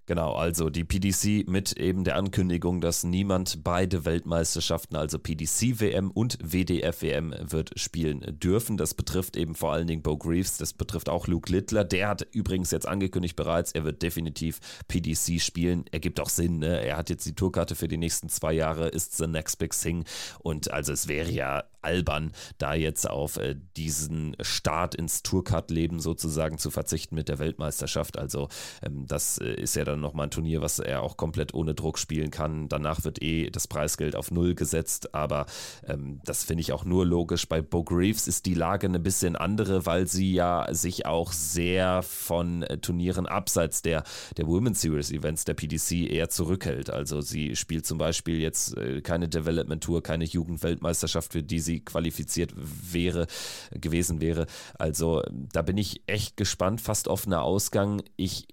Genau, also die PDC mit eben der Ankündigung, dass niemand beide Weltmeisterschaften, also PDC WM und WDF WM, wird spielen dürfen. Das betrifft eben vor allen Dingen Bo Greaves, das betrifft auch Luke Littler. Der hat übrigens jetzt angekündigt bereits, er wird definitiv PDC spielen. Ergibt auch Sinn, ne? Er hat jetzt die Tourkarte für die nächsten zwei Jahre, ist the next big thing. Und also es wäre ja albern, da jetzt auf äh, diesen Start ins Tourcard-Leben sozusagen zu verzichten mit der Weltmeisterschaft. Also ähm, das äh, ist ja dann nochmal ein Turnier, was er auch komplett ohne Druck spielen kann. Danach wird eh das Preisgeld auf Null gesetzt, aber ähm, das finde ich auch nur logisch. Bei Bo Greaves ist die Lage eine bisschen andere, weil sie ja sich auch sehr von äh, Turnieren abseits der, der Women's Series Events der PDC eher zurückhält. Also sie spielt zum Beispiel jetzt äh, keine Development Tour, keine Jugendweltmeisterschaft, für die sie qualifiziert wäre, gewesen wäre. Also da bin ich echt gespannt, fast offener Ausgang. Ich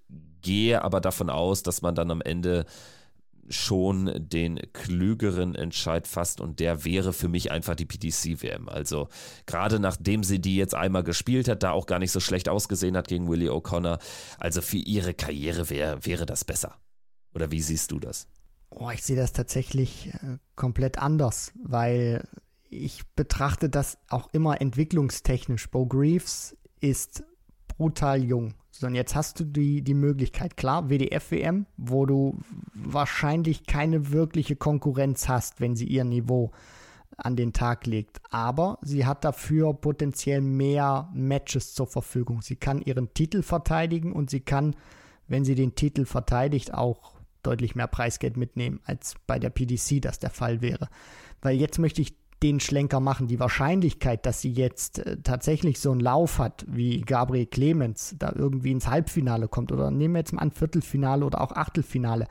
gehe aber davon aus, dass man dann am Ende schon den klügeren Entscheid fasst und der wäre für mich einfach die PDC-WM. Also gerade nachdem sie die jetzt einmal gespielt hat, da auch gar nicht so schlecht ausgesehen hat gegen Willie O'Connor, also für ihre Karriere wär, wäre das besser. Oder wie siehst du das? Oh, ich sehe das tatsächlich äh, komplett anders, weil ich betrachte das auch immer entwicklungstechnisch. Bo Greaves ist brutal jung. So, und jetzt hast du die, die Möglichkeit, klar, WDF-WM, wo du wahrscheinlich keine wirkliche Konkurrenz hast, wenn sie ihr Niveau an den Tag legt. Aber sie hat dafür potenziell mehr Matches zur Verfügung. Sie kann ihren Titel verteidigen und sie kann, wenn sie den Titel verteidigt, auch deutlich mehr Preisgeld mitnehmen, als bei der PDC das der Fall wäre. Weil jetzt möchte ich den Schlenker machen. Die Wahrscheinlichkeit, dass sie jetzt äh, tatsächlich so einen Lauf hat, wie Gabriel Clemens, da irgendwie ins Halbfinale kommt oder nehmen wir jetzt mal ein Viertelfinale oder auch Achtelfinale,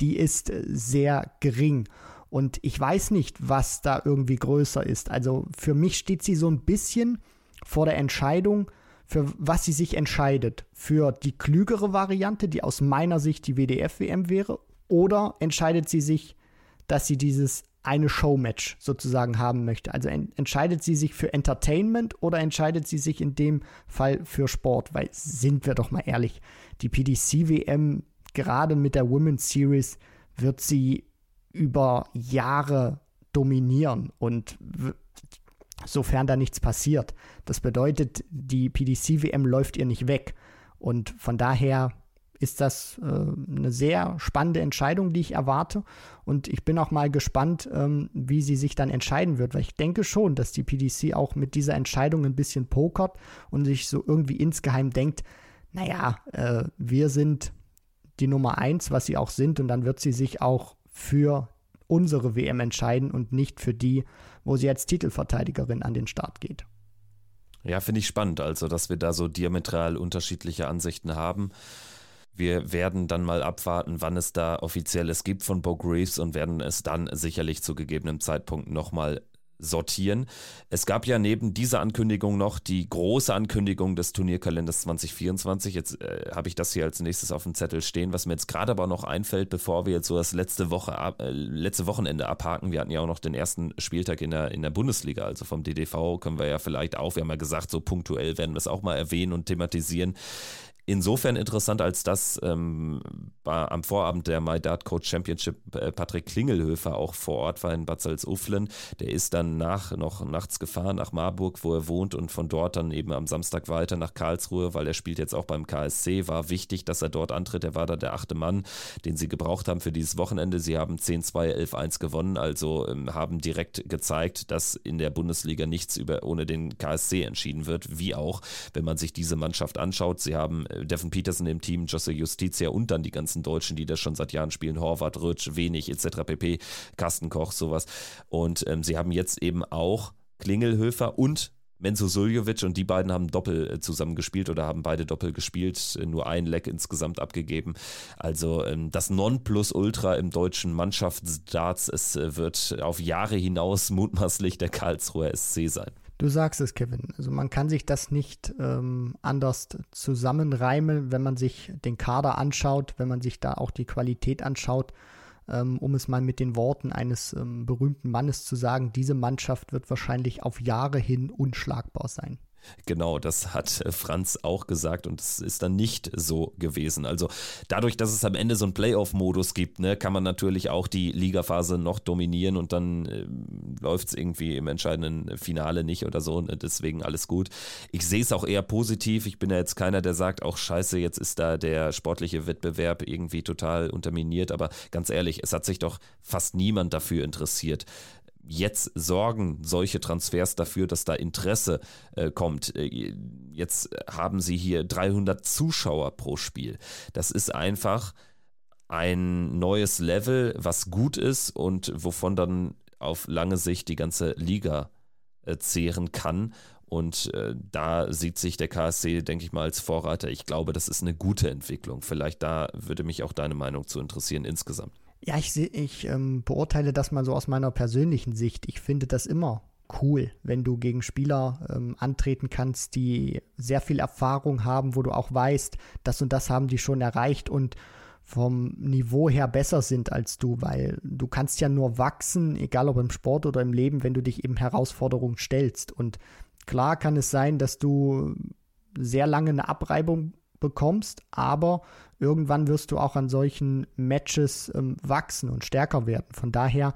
die ist äh, sehr gering. Und ich weiß nicht, was da irgendwie größer ist. Also für mich steht sie so ein bisschen vor der Entscheidung, für was sie sich entscheidet. Für die klügere Variante, die aus meiner Sicht die WDF-WM wäre, oder entscheidet sie sich, dass sie dieses eine Showmatch sozusagen haben möchte. Also en entscheidet sie sich für Entertainment oder entscheidet sie sich in dem Fall für Sport? Weil sind wir doch mal ehrlich, die PDC-WM gerade mit der Women's Series wird sie über Jahre dominieren und sofern da nichts passiert. Das bedeutet, die PDC-WM läuft ihr nicht weg. Und von daher ist das äh, eine sehr spannende Entscheidung, die ich erwarte. Und ich bin auch mal gespannt, ähm, wie sie sich dann entscheiden wird, weil ich denke schon, dass die PDC auch mit dieser Entscheidung ein bisschen pokert und sich so irgendwie insgeheim denkt, naja, äh, wir sind die Nummer eins, was sie auch sind, und dann wird sie sich auch für unsere WM entscheiden und nicht für die, wo sie als Titelverteidigerin an den Start geht. Ja, finde ich spannend, also dass wir da so diametral unterschiedliche Ansichten haben. Wir werden dann mal abwarten, wann es da offizielles gibt von Bo Greaves und werden es dann sicherlich zu gegebenem Zeitpunkt nochmal sortieren. Es gab ja neben dieser Ankündigung noch die große Ankündigung des Turnierkalenders 2024. Jetzt äh, habe ich das hier als nächstes auf dem Zettel stehen, was mir jetzt gerade aber noch einfällt, bevor wir jetzt so das letzte Woche äh, letzte Wochenende abhaken. Wir hatten ja auch noch den ersten Spieltag in der, in der Bundesliga, also vom DDV können wir ja vielleicht auch, wir haben ja gesagt, so punktuell werden wir es auch mal erwähnen und thematisieren insofern interessant, als dass ähm, am Vorabend der My Dart Coach Championship äh, Patrick Klingelhöfer auch vor Ort war in Bad Salzuflen. Der ist dann nach, noch nachts gefahren nach Marburg, wo er wohnt und von dort dann eben am Samstag weiter nach Karlsruhe, weil er spielt jetzt auch beim KSC. War wichtig, dass er dort antritt. Er war da der achte Mann, den sie gebraucht haben für dieses Wochenende. Sie haben 10-2, 11-1 gewonnen, also ähm, haben direkt gezeigt, dass in der Bundesliga nichts über, ohne den KSC entschieden wird, wie auch, wenn man sich diese Mannschaft anschaut. Sie haben Devin Peterson im Team, Josse Justitia und dann die ganzen Deutschen, die das schon seit Jahren spielen, Horvath, Rutsch, Wenig etc. pp, Carsten Koch, sowas. Und ähm, sie haben jetzt eben auch Klingelhöfer und Menzo Suljovic und die beiden haben Doppel äh, zusammen gespielt oder haben beide Doppel gespielt, äh, nur ein Leck insgesamt abgegeben. Also ähm, das Nonplusultra im deutschen Mannschaftsdarts, es äh, wird auf Jahre hinaus mutmaßlich der Karlsruher SC sein. Du sagst es, Kevin. Also man kann sich das nicht ähm, anders zusammenreimen, wenn man sich den Kader anschaut, wenn man sich da auch die Qualität anschaut, ähm, um es mal mit den Worten eines ähm, berühmten Mannes zu sagen, diese Mannschaft wird wahrscheinlich auf Jahre hin unschlagbar sein. Genau, das hat äh, Franz auch gesagt und es ist dann nicht so gewesen. Also dadurch, dass es am Ende so einen Playoff-Modus gibt, ne, kann man natürlich auch die Ligaphase noch dominieren und dann äh, läuft es irgendwie im entscheidenden Finale nicht oder so. Ne, deswegen alles gut. Ich sehe es auch eher positiv. Ich bin ja jetzt keiner, der sagt, auch scheiße, jetzt ist da der sportliche Wettbewerb irgendwie total unterminiert. Aber ganz ehrlich, es hat sich doch fast niemand dafür interessiert jetzt sorgen solche Transfers dafür, dass da Interesse äh, kommt. Äh, jetzt haben sie hier 300 Zuschauer pro Spiel. Das ist einfach ein neues Level, was gut ist und wovon dann auf lange Sicht die ganze Liga äh, zehren kann. Und äh, da sieht sich der KSC, denke ich mal, als Vorreiter. Ich glaube, das ist eine gute Entwicklung. Vielleicht da würde mich auch deine Meinung zu interessieren insgesamt. Ja, ich, ich ähm, beurteile das mal so aus meiner persönlichen Sicht. Ich finde das immer cool, wenn du gegen Spieler ähm, antreten kannst, die sehr viel Erfahrung haben, wo du auch weißt, das und das haben die schon erreicht und vom Niveau her besser sind als du, weil du kannst ja nur wachsen, egal ob im Sport oder im Leben, wenn du dich eben Herausforderungen stellst. Und klar kann es sein, dass du sehr lange eine Abreibung bekommst, aber irgendwann wirst du auch an solchen Matches ähm, wachsen und stärker werden. Von daher,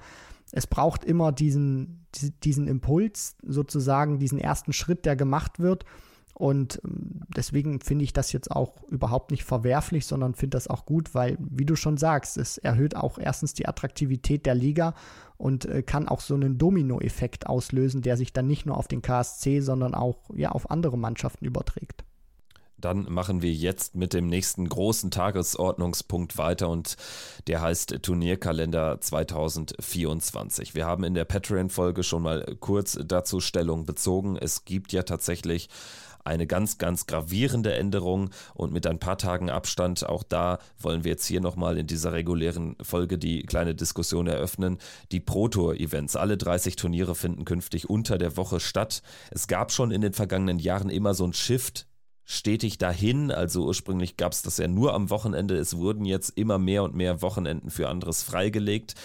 es braucht immer diesen, diesen Impuls, sozusagen, diesen ersten Schritt, der gemacht wird. Und ähm, deswegen finde ich das jetzt auch überhaupt nicht verwerflich, sondern finde das auch gut, weil, wie du schon sagst, es erhöht auch erstens die Attraktivität der Liga und äh, kann auch so einen Dominoeffekt auslösen, der sich dann nicht nur auf den KSC, sondern auch ja, auf andere Mannschaften überträgt. Dann machen wir jetzt mit dem nächsten großen Tagesordnungspunkt weiter und der heißt Turnierkalender 2024. Wir haben in der Patreon-Folge schon mal kurz dazu Stellung bezogen. Es gibt ja tatsächlich eine ganz, ganz gravierende Änderung und mit ein paar Tagen Abstand, auch da wollen wir jetzt hier nochmal in dieser regulären Folge die kleine Diskussion eröffnen. Die Pro-Tour-Events, alle 30 Turniere finden künftig unter der Woche statt. Es gab schon in den vergangenen Jahren immer so ein Shift stetig dahin. Also ursprünglich gab es das ja nur am Wochenende. Es wurden jetzt immer mehr und mehr Wochenenden für anderes freigelegt.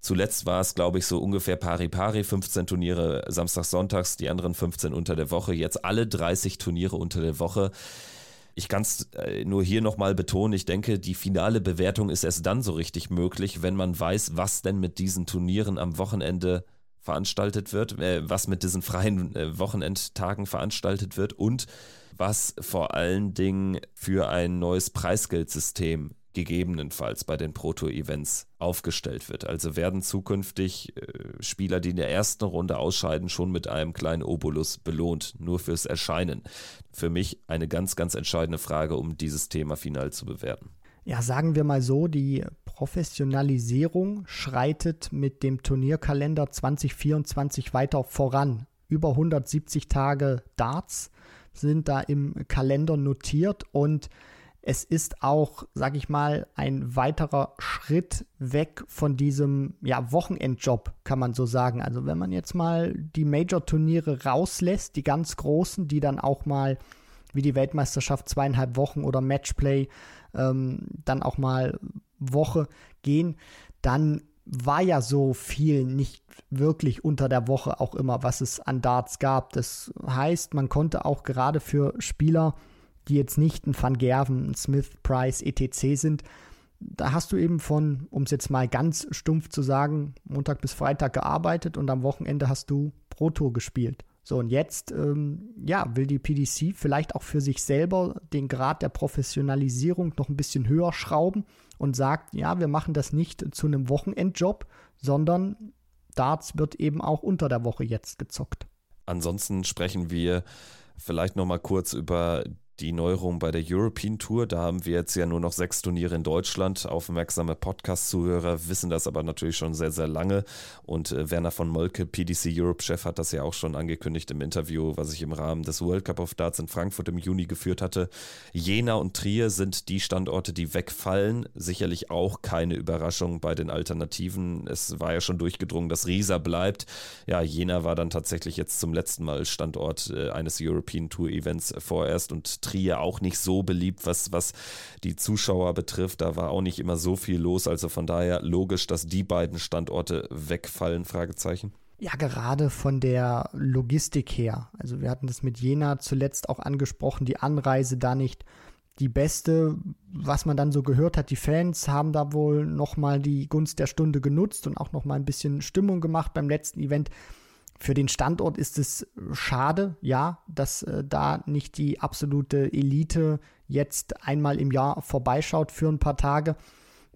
Zuletzt war es, glaube ich, so ungefähr pari-pari, 15 Turniere samstags, sonntags, die anderen 15 unter der Woche. Jetzt alle 30 Turniere unter der Woche. Ich kann es äh, nur hier nochmal betonen, ich denke, die finale Bewertung ist erst dann so richtig möglich, wenn man weiß, was denn mit diesen Turnieren am Wochenende veranstaltet wird, äh, was mit diesen freien äh, Wochenendtagen veranstaltet wird und was vor allen Dingen für ein neues Preisgeldsystem gegebenenfalls bei den Proto-Events aufgestellt wird. Also werden zukünftig äh, Spieler, die in der ersten Runde ausscheiden, schon mit einem kleinen Obolus belohnt, nur fürs Erscheinen. Für mich eine ganz, ganz entscheidende Frage, um dieses Thema final zu bewerten. Ja, sagen wir mal so, die Professionalisierung schreitet mit dem Turnierkalender 2024 weiter voran. Über 170 Tage Darts sind da im Kalender notiert und es ist auch, sag ich mal, ein weiterer Schritt weg von diesem ja, Wochenendjob, kann man so sagen. Also wenn man jetzt mal die Major-Turniere rauslässt, die ganz großen, die dann auch mal wie die Weltmeisterschaft zweieinhalb Wochen oder Matchplay ähm, dann auch mal Woche gehen, dann war ja so viel nicht wirklich unter der Woche auch immer, was es an Darts gab. Das heißt, man konnte auch gerade für Spieler die jetzt nicht ein Van Gerven, ein Smith, Price, etc. sind, da hast du eben von, um es jetzt mal ganz stumpf zu sagen, Montag bis Freitag gearbeitet und am Wochenende hast du Pro Tour gespielt. So, und jetzt, ähm, ja, will die PDC vielleicht auch für sich selber den Grad der Professionalisierung noch ein bisschen höher schrauben und sagt, ja, wir machen das nicht zu einem Wochenendjob, sondern Darts wird eben auch unter der Woche jetzt gezockt. Ansonsten sprechen wir vielleicht noch mal kurz über die Neuerung bei der European Tour. Da haben wir jetzt ja nur noch sechs Turniere in Deutschland. Aufmerksame Podcast-Zuhörer wissen das aber natürlich schon sehr, sehr lange. Und äh, Werner von Molke, PDC Europe-Chef, hat das ja auch schon angekündigt im Interview, was ich im Rahmen des World Cup of Darts in Frankfurt im Juni geführt hatte. Jena und Trier sind die Standorte, die wegfallen. Sicherlich auch keine Überraschung bei den Alternativen. Es war ja schon durchgedrungen, dass Riesa bleibt. Ja, Jena war dann tatsächlich jetzt zum letzten Mal Standort äh, eines European Tour Events vorerst und Trier auch nicht so beliebt, was, was die Zuschauer betrifft. Da war auch nicht immer so viel los. Also von daher logisch, dass die beiden Standorte wegfallen, Fragezeichen. Ja, gerade von der Logistik her. Also wir hatten das mit Jena zuletzt auch angesprochen, die Anreise da nicht die beste, was man dann so gehört hat, die Fans haben da wohl nochmal die Gunst der Stunde genutzt und auch nochmal ein bisschen Stimmung gemacht beim letzten Event. Für den Standort ist es schade, ja, dass äh, da nicht die absolute Elite jetzt einmal im Jahr vorbeischaut für ein paar Tage.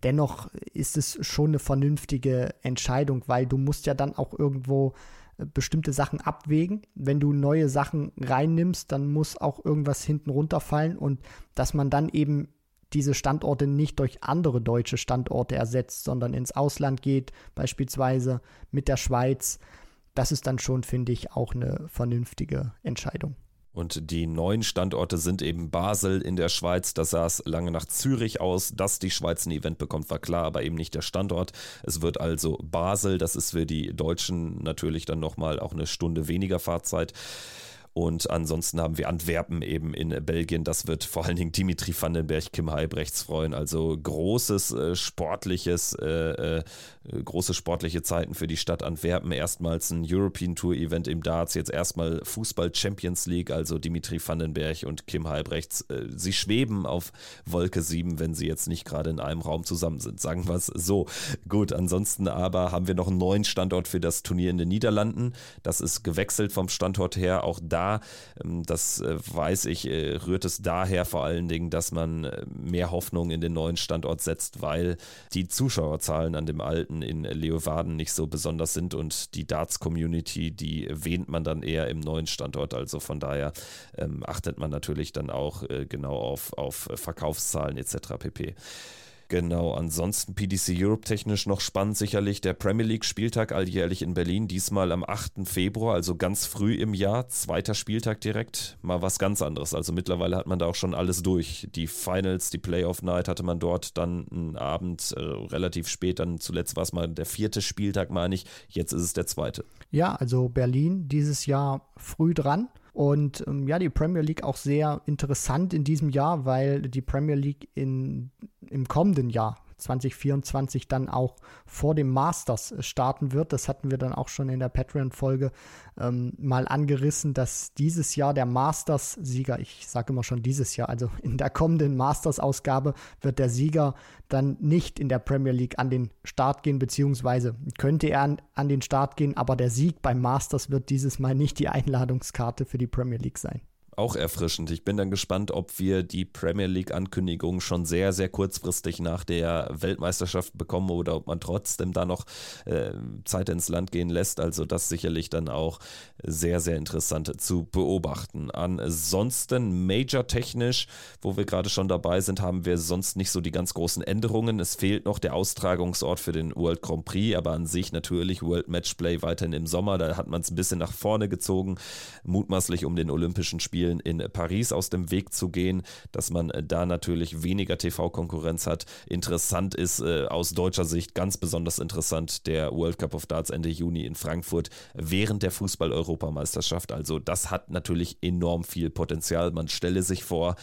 Dennoch ist es schon eine vernünftige Entscheidung, weil du musst ja dann auch irgendwo äh, bestimmte Sachen abwägen. Wenn du neue Sachen reinnimmst, dann muss auch irgendwas hinten runterfallen und dass man dann eben diese Standorte nicht durch andere deutsche Standorte ersetzt, sondern ins Ausland geht, beispielsweise mit der Schweiz das ist dann schon, finde ich, auch eine vernünftige Entscheidung. Und die neuen Standorte sind eben Basel in der Schweiz. Das sah es lange nach Zürich aus. Dass die Schweiz ein Event bekommt, war klar, aber eben nicht der Standort. Es wird also Basel. Das ist für die Deutschen natürlich dann nochmal auch eine Stunde weniger Fahrzeit. Und ansonsten haben wir Antwerpen eben in Belgien. Das wird vor allen Dingen Dimitri Vandenberg, Kim Heibrechts freuen. Also großes äh, sportliches, äh, äh, große sportliche Zeiten für die Stadt Antwerpen. Erstmals ein European Tour Event im Darts, jetzt erstmal Fußball Champions League. Also Dimitri Vandenberg und Kim Heibrechts. Äh, sie schweben auf Wolke 7, wenn sie jetzt nicht gerade in einem Raum zusammen sind. Sagen wir es so. Gut, ansonsten aber haben wir noch einen neuen Standort für das Turnier in den Niederlanden. Das ist gewechselt vom Standort her. Auch da da. Ähm, das äh, weiß ich, äh, rührt es daher vor allen Dingen, dass man äh, mehr Hoffnung in den neuen Standort setzt, weil die Zuschauerzahlen an dem alten in Leeuwarden nicht so besonders sind und die Darts-Community, die wähnt man dann eher im neuen Standort. Also von daher ähm, achtet man natürlich dann auch genau auf, auf Verkaufszahlen etc. pp. Genau, ansonsten PDC Europe technisch noch spannend sicherlich der Premier League Spieltag alljährlich in Berlin, diesmal am 8. Februar, also ganz früh im Jahr, zweiter Spieltag direkt, mal was ganz anderes. Also mittlerweile hat man da auch schon alles durch. Die Finals, die Playoff Night hatte man dort dann einen Abend äh, relativ spät, dann zuletzt war es mal der vierte Spieltag, meine ich, jetzt ist es der zweite. Ja, also Berlin dieses Jahr früh dran. Und ähm, ja, die Premier League auch sehr interessant in diesem Jahr, weil die Premier League in, im kommenden Jahr 2024 dann auch vor dem Masters starten wird. Das hatten wir dann auch schon in der Patreon-Folge ähm, mal angerissen, dass dieses Jahr der Masters-Sieger, ich sage immer schon dieses Jahr, also in der kommenden Masters-Ausgabe wird der Sieger dann nicht in der Premier League an den Start gehen, beziehungsweise könnte er an, an den Start gehen, aber der Sieg beim Masters wird dieses Mal nicht die Einladungskarte für die Premier League sein auch erfrischend. Ich bin dann gespannt, ob wir die Premier League-Ankündigung schon sehr, sehr kurzfristig nach der Weltmeisterschaft bekommen oder ob man trotzdem da noch äh, Zeit ins Land gehen lässt. Also das sicherlich dann auch sehr, sehr interessant zu beobachten. Ansonsten Major-technisch, wo wir gerade schon dabei sind, haben wir sonst nicht so die ganz großen Änderungen. Es fehlt noch der Austragungsort für den World Grand Prix, aber an sich natürlich World Matchplay weiterhin im Sommer. Da hat man es ein bisschen nach vorne gezogen, mutmaßlich um den Olympischen Spielen Spielen in Paris aus dem Weg zu gehen, dass man äh, da natürlich weniger TV-Konkurrenz hat. Interessant ist äh, aus deutscher Sicht ganz besonders interessant der World Cup of Darts Ende Juni in Frankfurt während der Fußball-Europameisterschaft. Also das hat natürlich enorm viel Potenzial. Man stelle sich vor,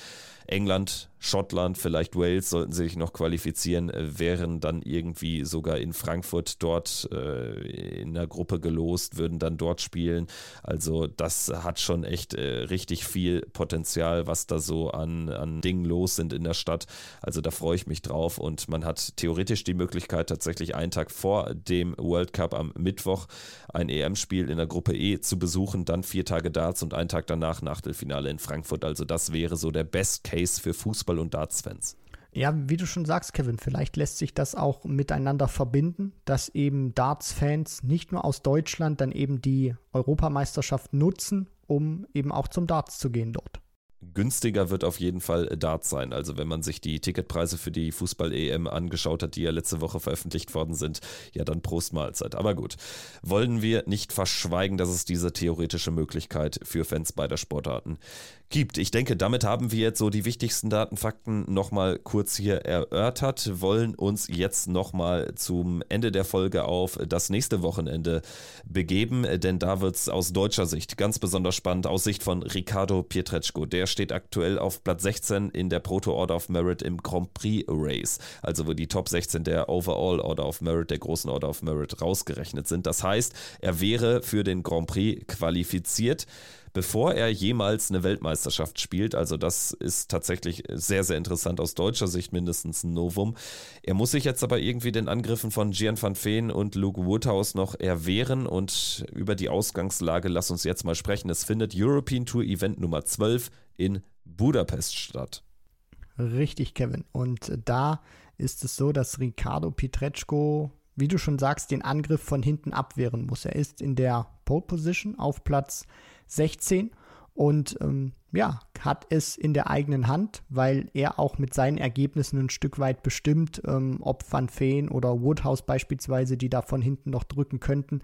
England Schottland, vielleicht Wales sollten sich noch qualifizieren, äh, wären dann irgendwie sogar in Frankfurt dort äh, in der Gruppe gelost, würden dann dort spielen. Also das hat schon echt äh, richtig viel Potenzial, was da so an, an Dingen los sind in der Stadt. Also da freue ich mich drauf und man hat theoretisch die Möglichkeit, tatsächlich einen Tag vor dem World Cup am Mittwoch ein EM-Spiel in der Gruppe E zu besuchen, dann vier Tage Darts und einen Tag danach Nachtelfinale in Frankfurt. Also das wäre so der Best Case für Fußball und Darts-Fans. Ja, wie du schon sagst, Kevin, vielleicht lässt sich das auch miteinander verbinden, dass eben Darts-Fans nicht nur aus Deutschland dann eben die Europameisterschaft nutzen, um eben auch zum Darts zu gehen dort günstiger wird auf jeden Fall Dart sein. Also wenn man sich die Ticketpreise für die Fußball-EM angeschaut hat, die ja letzte Woche veröffentlicht worden sind, ja dann Prost Mahlzeit. Aber gut, wollen wir nicht verschweigen, dass es diese theoretische Möglichkeit für Fans beider Sportarten gibt. Ich denke, damit haben wir jetzt so die wichtigsten Datenfakten nochmal kurz hier erörtert, wollen uns jetzt nochmal zum Ende der Folge auf das nächste Wochenende begeben, denn da wird es aus deutscher Sicht ganz besonders spannend, aus Sicht von Ricardo Pietreczko. Der steht aktuell auf Platz 16 in der Proto Order of Merit im Grand Prix Race, also wo die Top 16 der Overall Order of Merit, der großen Order of Merit rausgerechnet sind. Das heißt, er wäre für den Grand Prix qualifiziert bevor er jemals eine Weltmeisterschaft spielt. Also das ist tatsächlich sehr, sehr interessant aus deutscher Sicht mindestens ein Novum. Er muss sich jetzt aber irgendwie den Angriffen von Gian van Veen und Luke Woodhouse noch erwehren und über die Ausgangslage lass uns jetzt mal sprechen. Es findet European Tour Event Nummer 12 in Budapest statt. Richtig, Kevin. Und da ist es so, dass Ricardo Pietreczko, wie du schon sagst, den Angriff von hinten abwehren muss. Er ist in der Pole Position auf Platz 16 und ähm, ja, hat es in der eigenen Hand, weil er auch mit seinen Ergebnissen ein Stück weit bestimmt, ähm, ob Van Veen oder Woodhouse beispielsweise, die da von hinten noch drücken könnten,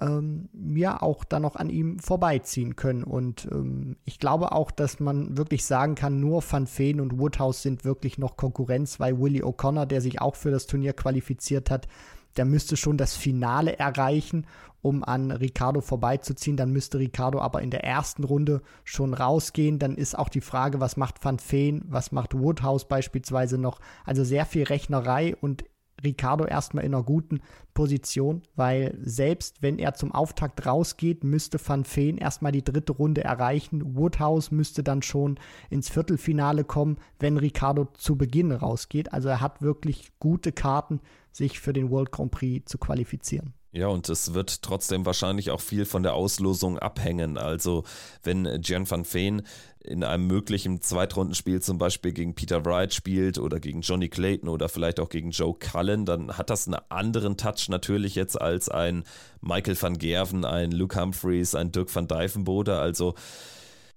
ähm, ja auch dann noch an ihm vorbeiziehen können. Und ähm, ich glaube auch, dass man wirklich sagen kann, nur Van Veen und Woodhouse sind wirklich noch Konkurrenz, weil Willie O'Connor, der sich auch für das Turnier qualifiziert hat, der müsste schon das Finale erreichen, um an Ricardo vorbeizuziehen. Dann müsste Ricardo aber in der ersten Runde schon rausgehen. Dann ist auch die Frage, was macht Van Veen, was macht Woodhouse beispielsweise noch. Also sehr viel Rechnerei und Ricardo erstmal in einer guten Position, weil selbst wenn er zum Auftakt rausgeht, müsste Van Veen erstmal die dritte Runde erreichen. Woodhouse müsste dann schon ins Viertelfinale kommen, wenn Ricardo zu Beginn rausgeht. Also er hat wirklich gute Karten, sich für den World Grand Prix zu qualifizieren. Ja, und es wird trotzdem wahrscheinlich auch viel von der Auslosung abhängen. Also, wenn Gian van Veen in einem möglichen Zweitrundenspiel zum Beispiel gegen Peter Wright spielt oder gegen Johnny Clayton oder vielleicht auch gegen Joe Cullen, dann hat das einen anderen Touch natürlich jetzt als ein Michael van Gerven, ein Luke Humphreys, ein Dirk van Dijvenbode. Also,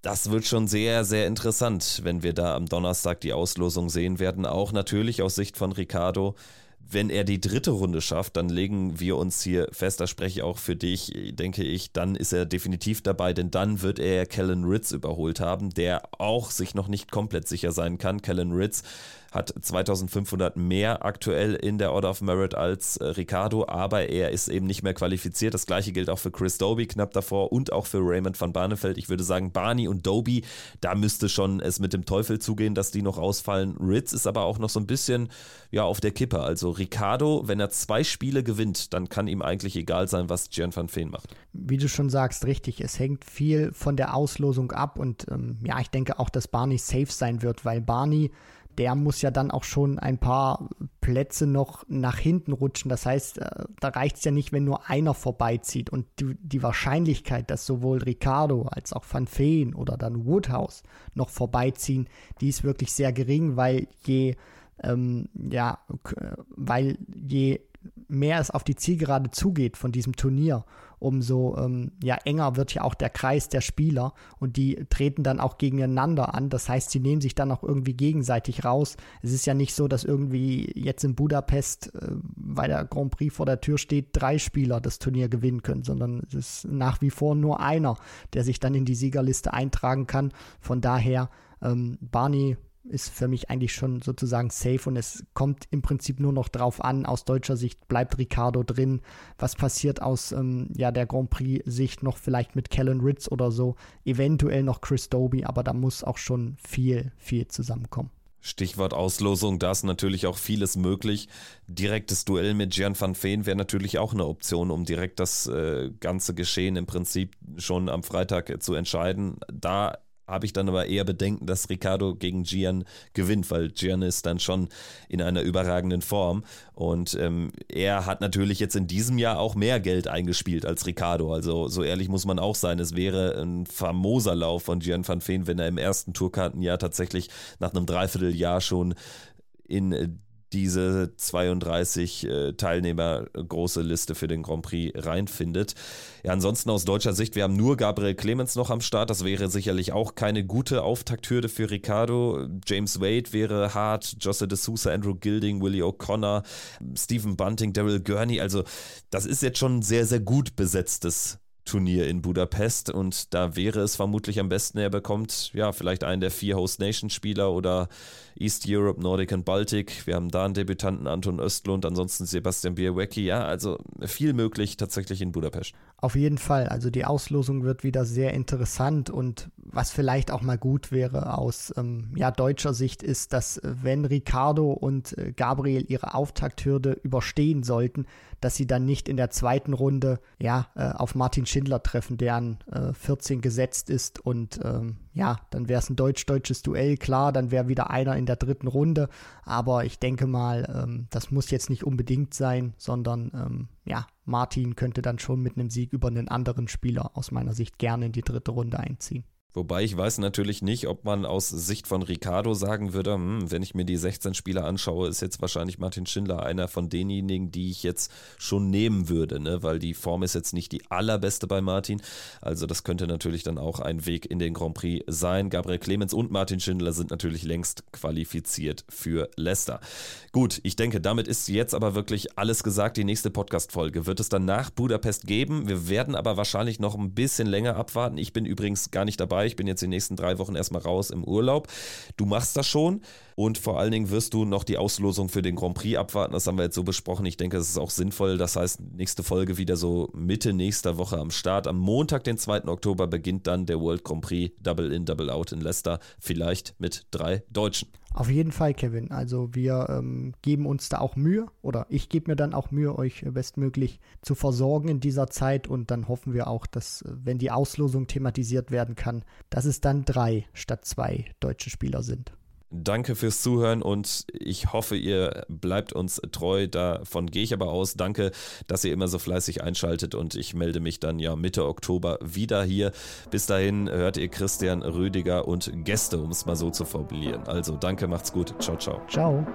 das wird schon sehr, sehr interessant, wenn wir da am Donnerstag die Auslosung sehen werden. Auch natürlich aus Sicht von Ricardo wenn er die dritte Runde schafft, dann legen wir uns hier fest, da spreche ich auch für dich, denke ich, dann ist er definitiv dabei, denn dann wird er Kellen Ritz überholt haben, der auch sich noch nicht komplett sicher sein kann. Kellen Ritz hat 2500 mehr aktuell in der Order of Merit als äh, Ricardo, aber er ist eben nicht mehr qualifiziert. Das gleiche gilt auch für Chris Doby knapp davor und auch für Raymond van Barneveld. Ich würde sagen, Barney und Doby, da müsste schon es mit dem Teufel zugehen, dass die noch ausfallen. Ritz ist aber auch noch so ein bisschen ja, auf der Kippe. Also Ricardo, wenn er zwei Spiele gewinnt, dann kann ihm eigentlich egal sein, was Gian van Veen macht. Wie du schon sagst, richtig. Es hängt viel von der Auslosung ab und ähm, ja, ich denke auch, dass Barney safe sein wird, weil Barney der muss ja dann auch schon ein paar Plätze noch nach hinten rutschen. Das heißt, äh, da reicht es ja nicht, wenn nur einer vorbeizieht. Und die, die Wahrscheinlichkeit, dass sowohl Ricardo als auch Van Feen oder dann Woodhouse noch vorbeiziehen, die ist wirklich sehr gering, weil je, ähm, ja, weil je mehr es auf die Zielgerade zugeht von diesem Turnier, umso ähm, ja, enger wird ja auch der Kreis der Spieler und die treten dann auch gegeneinander an. Das heißt, sie nehmen sich dann auch irgendwie gegenseitig raus. Es ist ja nicht so, dass irgendwie jetzt in Budapest, äh, weil der Grand Prix vor der Tür steht, drei Spieler das Turnier gewinnen können, sondern es ist nach wie vor nur einer, der sich dann in die Siegerliste eintragen kann. Von daher, ähm, Barney ist für mich eigentlich schon sozusagen safe und es kommt im Prinzip nur noch drauf an, aus deutscher Sicht bleibt Ricardo drin, was passiert aus ähm, ja, der Grand Prix-Sicht noch vielleicht mit Kellen Ritz oder so, eventuell noch Chris Doby, aber da muss auch schon viel, viel zusammenkommen. Stichwort Auslosung, da ist natürlich auch vieles möglich. Direktes Duell mit Gian van Veen wäre natürlich auch eine Option, um direkt das äh, ganze Geschehen im Prinzip schon am Freitag äh, zu entscheiden. Da habe ich dann aber eher Bedenken, dass Ricardo gegen Gian gewinnt, weil Gian ist dann schon in einer überragenden Form. Und ähm, er hat natürlich jetzt in diesem Jahr auch mehr Geld eingespielt als Ricardo. Also so ehrlich muss man auch sein. Es wäre ein famoser Lauf von Gian van Veen, wenn er im ersten Tourkartenjahr tatsächlich nach einem Dreivierteljahr schon in diese 32 äh, Teilnehmer große Liste für den Grand Prix reinfindet. Ja, ansonsten aus deutscher Sicht, wir haben nur Gabriel Clemens noch am Start. Das wäre sicherlich auch keine gute Auftakthürde für Ricardo. James Wade wäre hart, Josse de Sousa, Andrew Gilding, Willie O'Connor, Stephen Bunting, Daryl Gurney. Also das ist jetzt schon ein sehr, sehr gut besetztes Turnier in Budapest und da wäre es vermutlich am besten, er bekommt ja vielleicht einen der vier Host Nation Spieler oder East Europe, Nordic und Baltic. Wir haben da einen Debütanten Anton Östlund, ansonsten Sebastian Bierwecki. Ja, also viel möglich tatsächlich in Budapest. Auf jeden Fall. Also die Auslosung wird wieder sehr interessant und was vielleicht auch mal gut wäre aus ähm, ja, deutscher Sicht ist, dass äh, wenn Ricardo und äh, Gabriel ihre Auftakthürde überstehen sollten, dass sie dann nicht in der zweiten Runde ja äh, auf Martin Schindler treffen, der an äh, 14 gesetzt ist und ähm, ja, dann wäre es ein deutsch-deutsches Duell, klar, dann wäre wieder einer in der dritten Runde, aber ich denke mal, ähm, das muss jetzt nicht unbedingt sein, sondern ähm, ja, Martin könnte dann schon mit einem Sieg über einen anderen Spieler aus meiner Sicht gerne in die dritte Runde einziehen. Wobei ich weiß natürlich nicht, ob man aus Sicht von Ricardo sagen würde, hm, wenn ich mir die 16 Spieler anschaue, ist jetzt wahrscheinlich Martin Schindler einer von denjenigen, die ich jetzt schon nehmen würde, ne? weil die Form ist jetzt nicht die allerbeste bei Martin. Also das könnte natürlich dann auch ein Weg in den Grand Prix sein. Gabriel Clemens und Martin Schindler sind natürlich längst qualifiziert für Leicester. Gut, ich denke, damit ist jetzt aber wirklich alles gesagt. Die nächste Podcast-Folge wird es dann nach Budapest geben. Wir werden aber wahrscheinlich noch ein bisschen länger abwarten. Ich bin übrigens gar nicht dabei. Ich bin jetzt die nächsten drei Wochen erstmal raus im Urlaub. Du machst das schon und vor allen Dingen wirst du noch die Auslosung für den Grand Prix abwarten. Das haben wir jetzt so besprochen. Ich denke, das ist auch sinnvoll. Das heißt, nächste Folge wieder so Mitte nächster Woche am Start. Am Montag, den 2. Oktober, beginnt dann der World Grand Prix Double In, Double Out in Leicester. Vielleicht mit drei Deutschen. Auf jeden Fall, Kevin. Also wir ähm, geben uns da auch Mühe oder ich gebe mir dann auch Mühe, euch bestmöglich zu versorgen in dieser Zeit und dann hoffen wir auch, dass, äh, wenn die Auslosung thematisiert werden kann, dass es dann drei statt zwei deutsche Spieler sind. Danke fürs Zuhören und ich hoffe, ihr bleibt uns treu. Davon gehe ich aber aus. Danke, dass ihr immer so fleißig einschaltet und ich melde mich dann ja Mitte Oktober wieder hier. Bis dahin hört ihr Christian Rüdiger und Gäste, um es mal so zu formulieren. Also danke, macht's gut. Ciao, ciao. Ciao.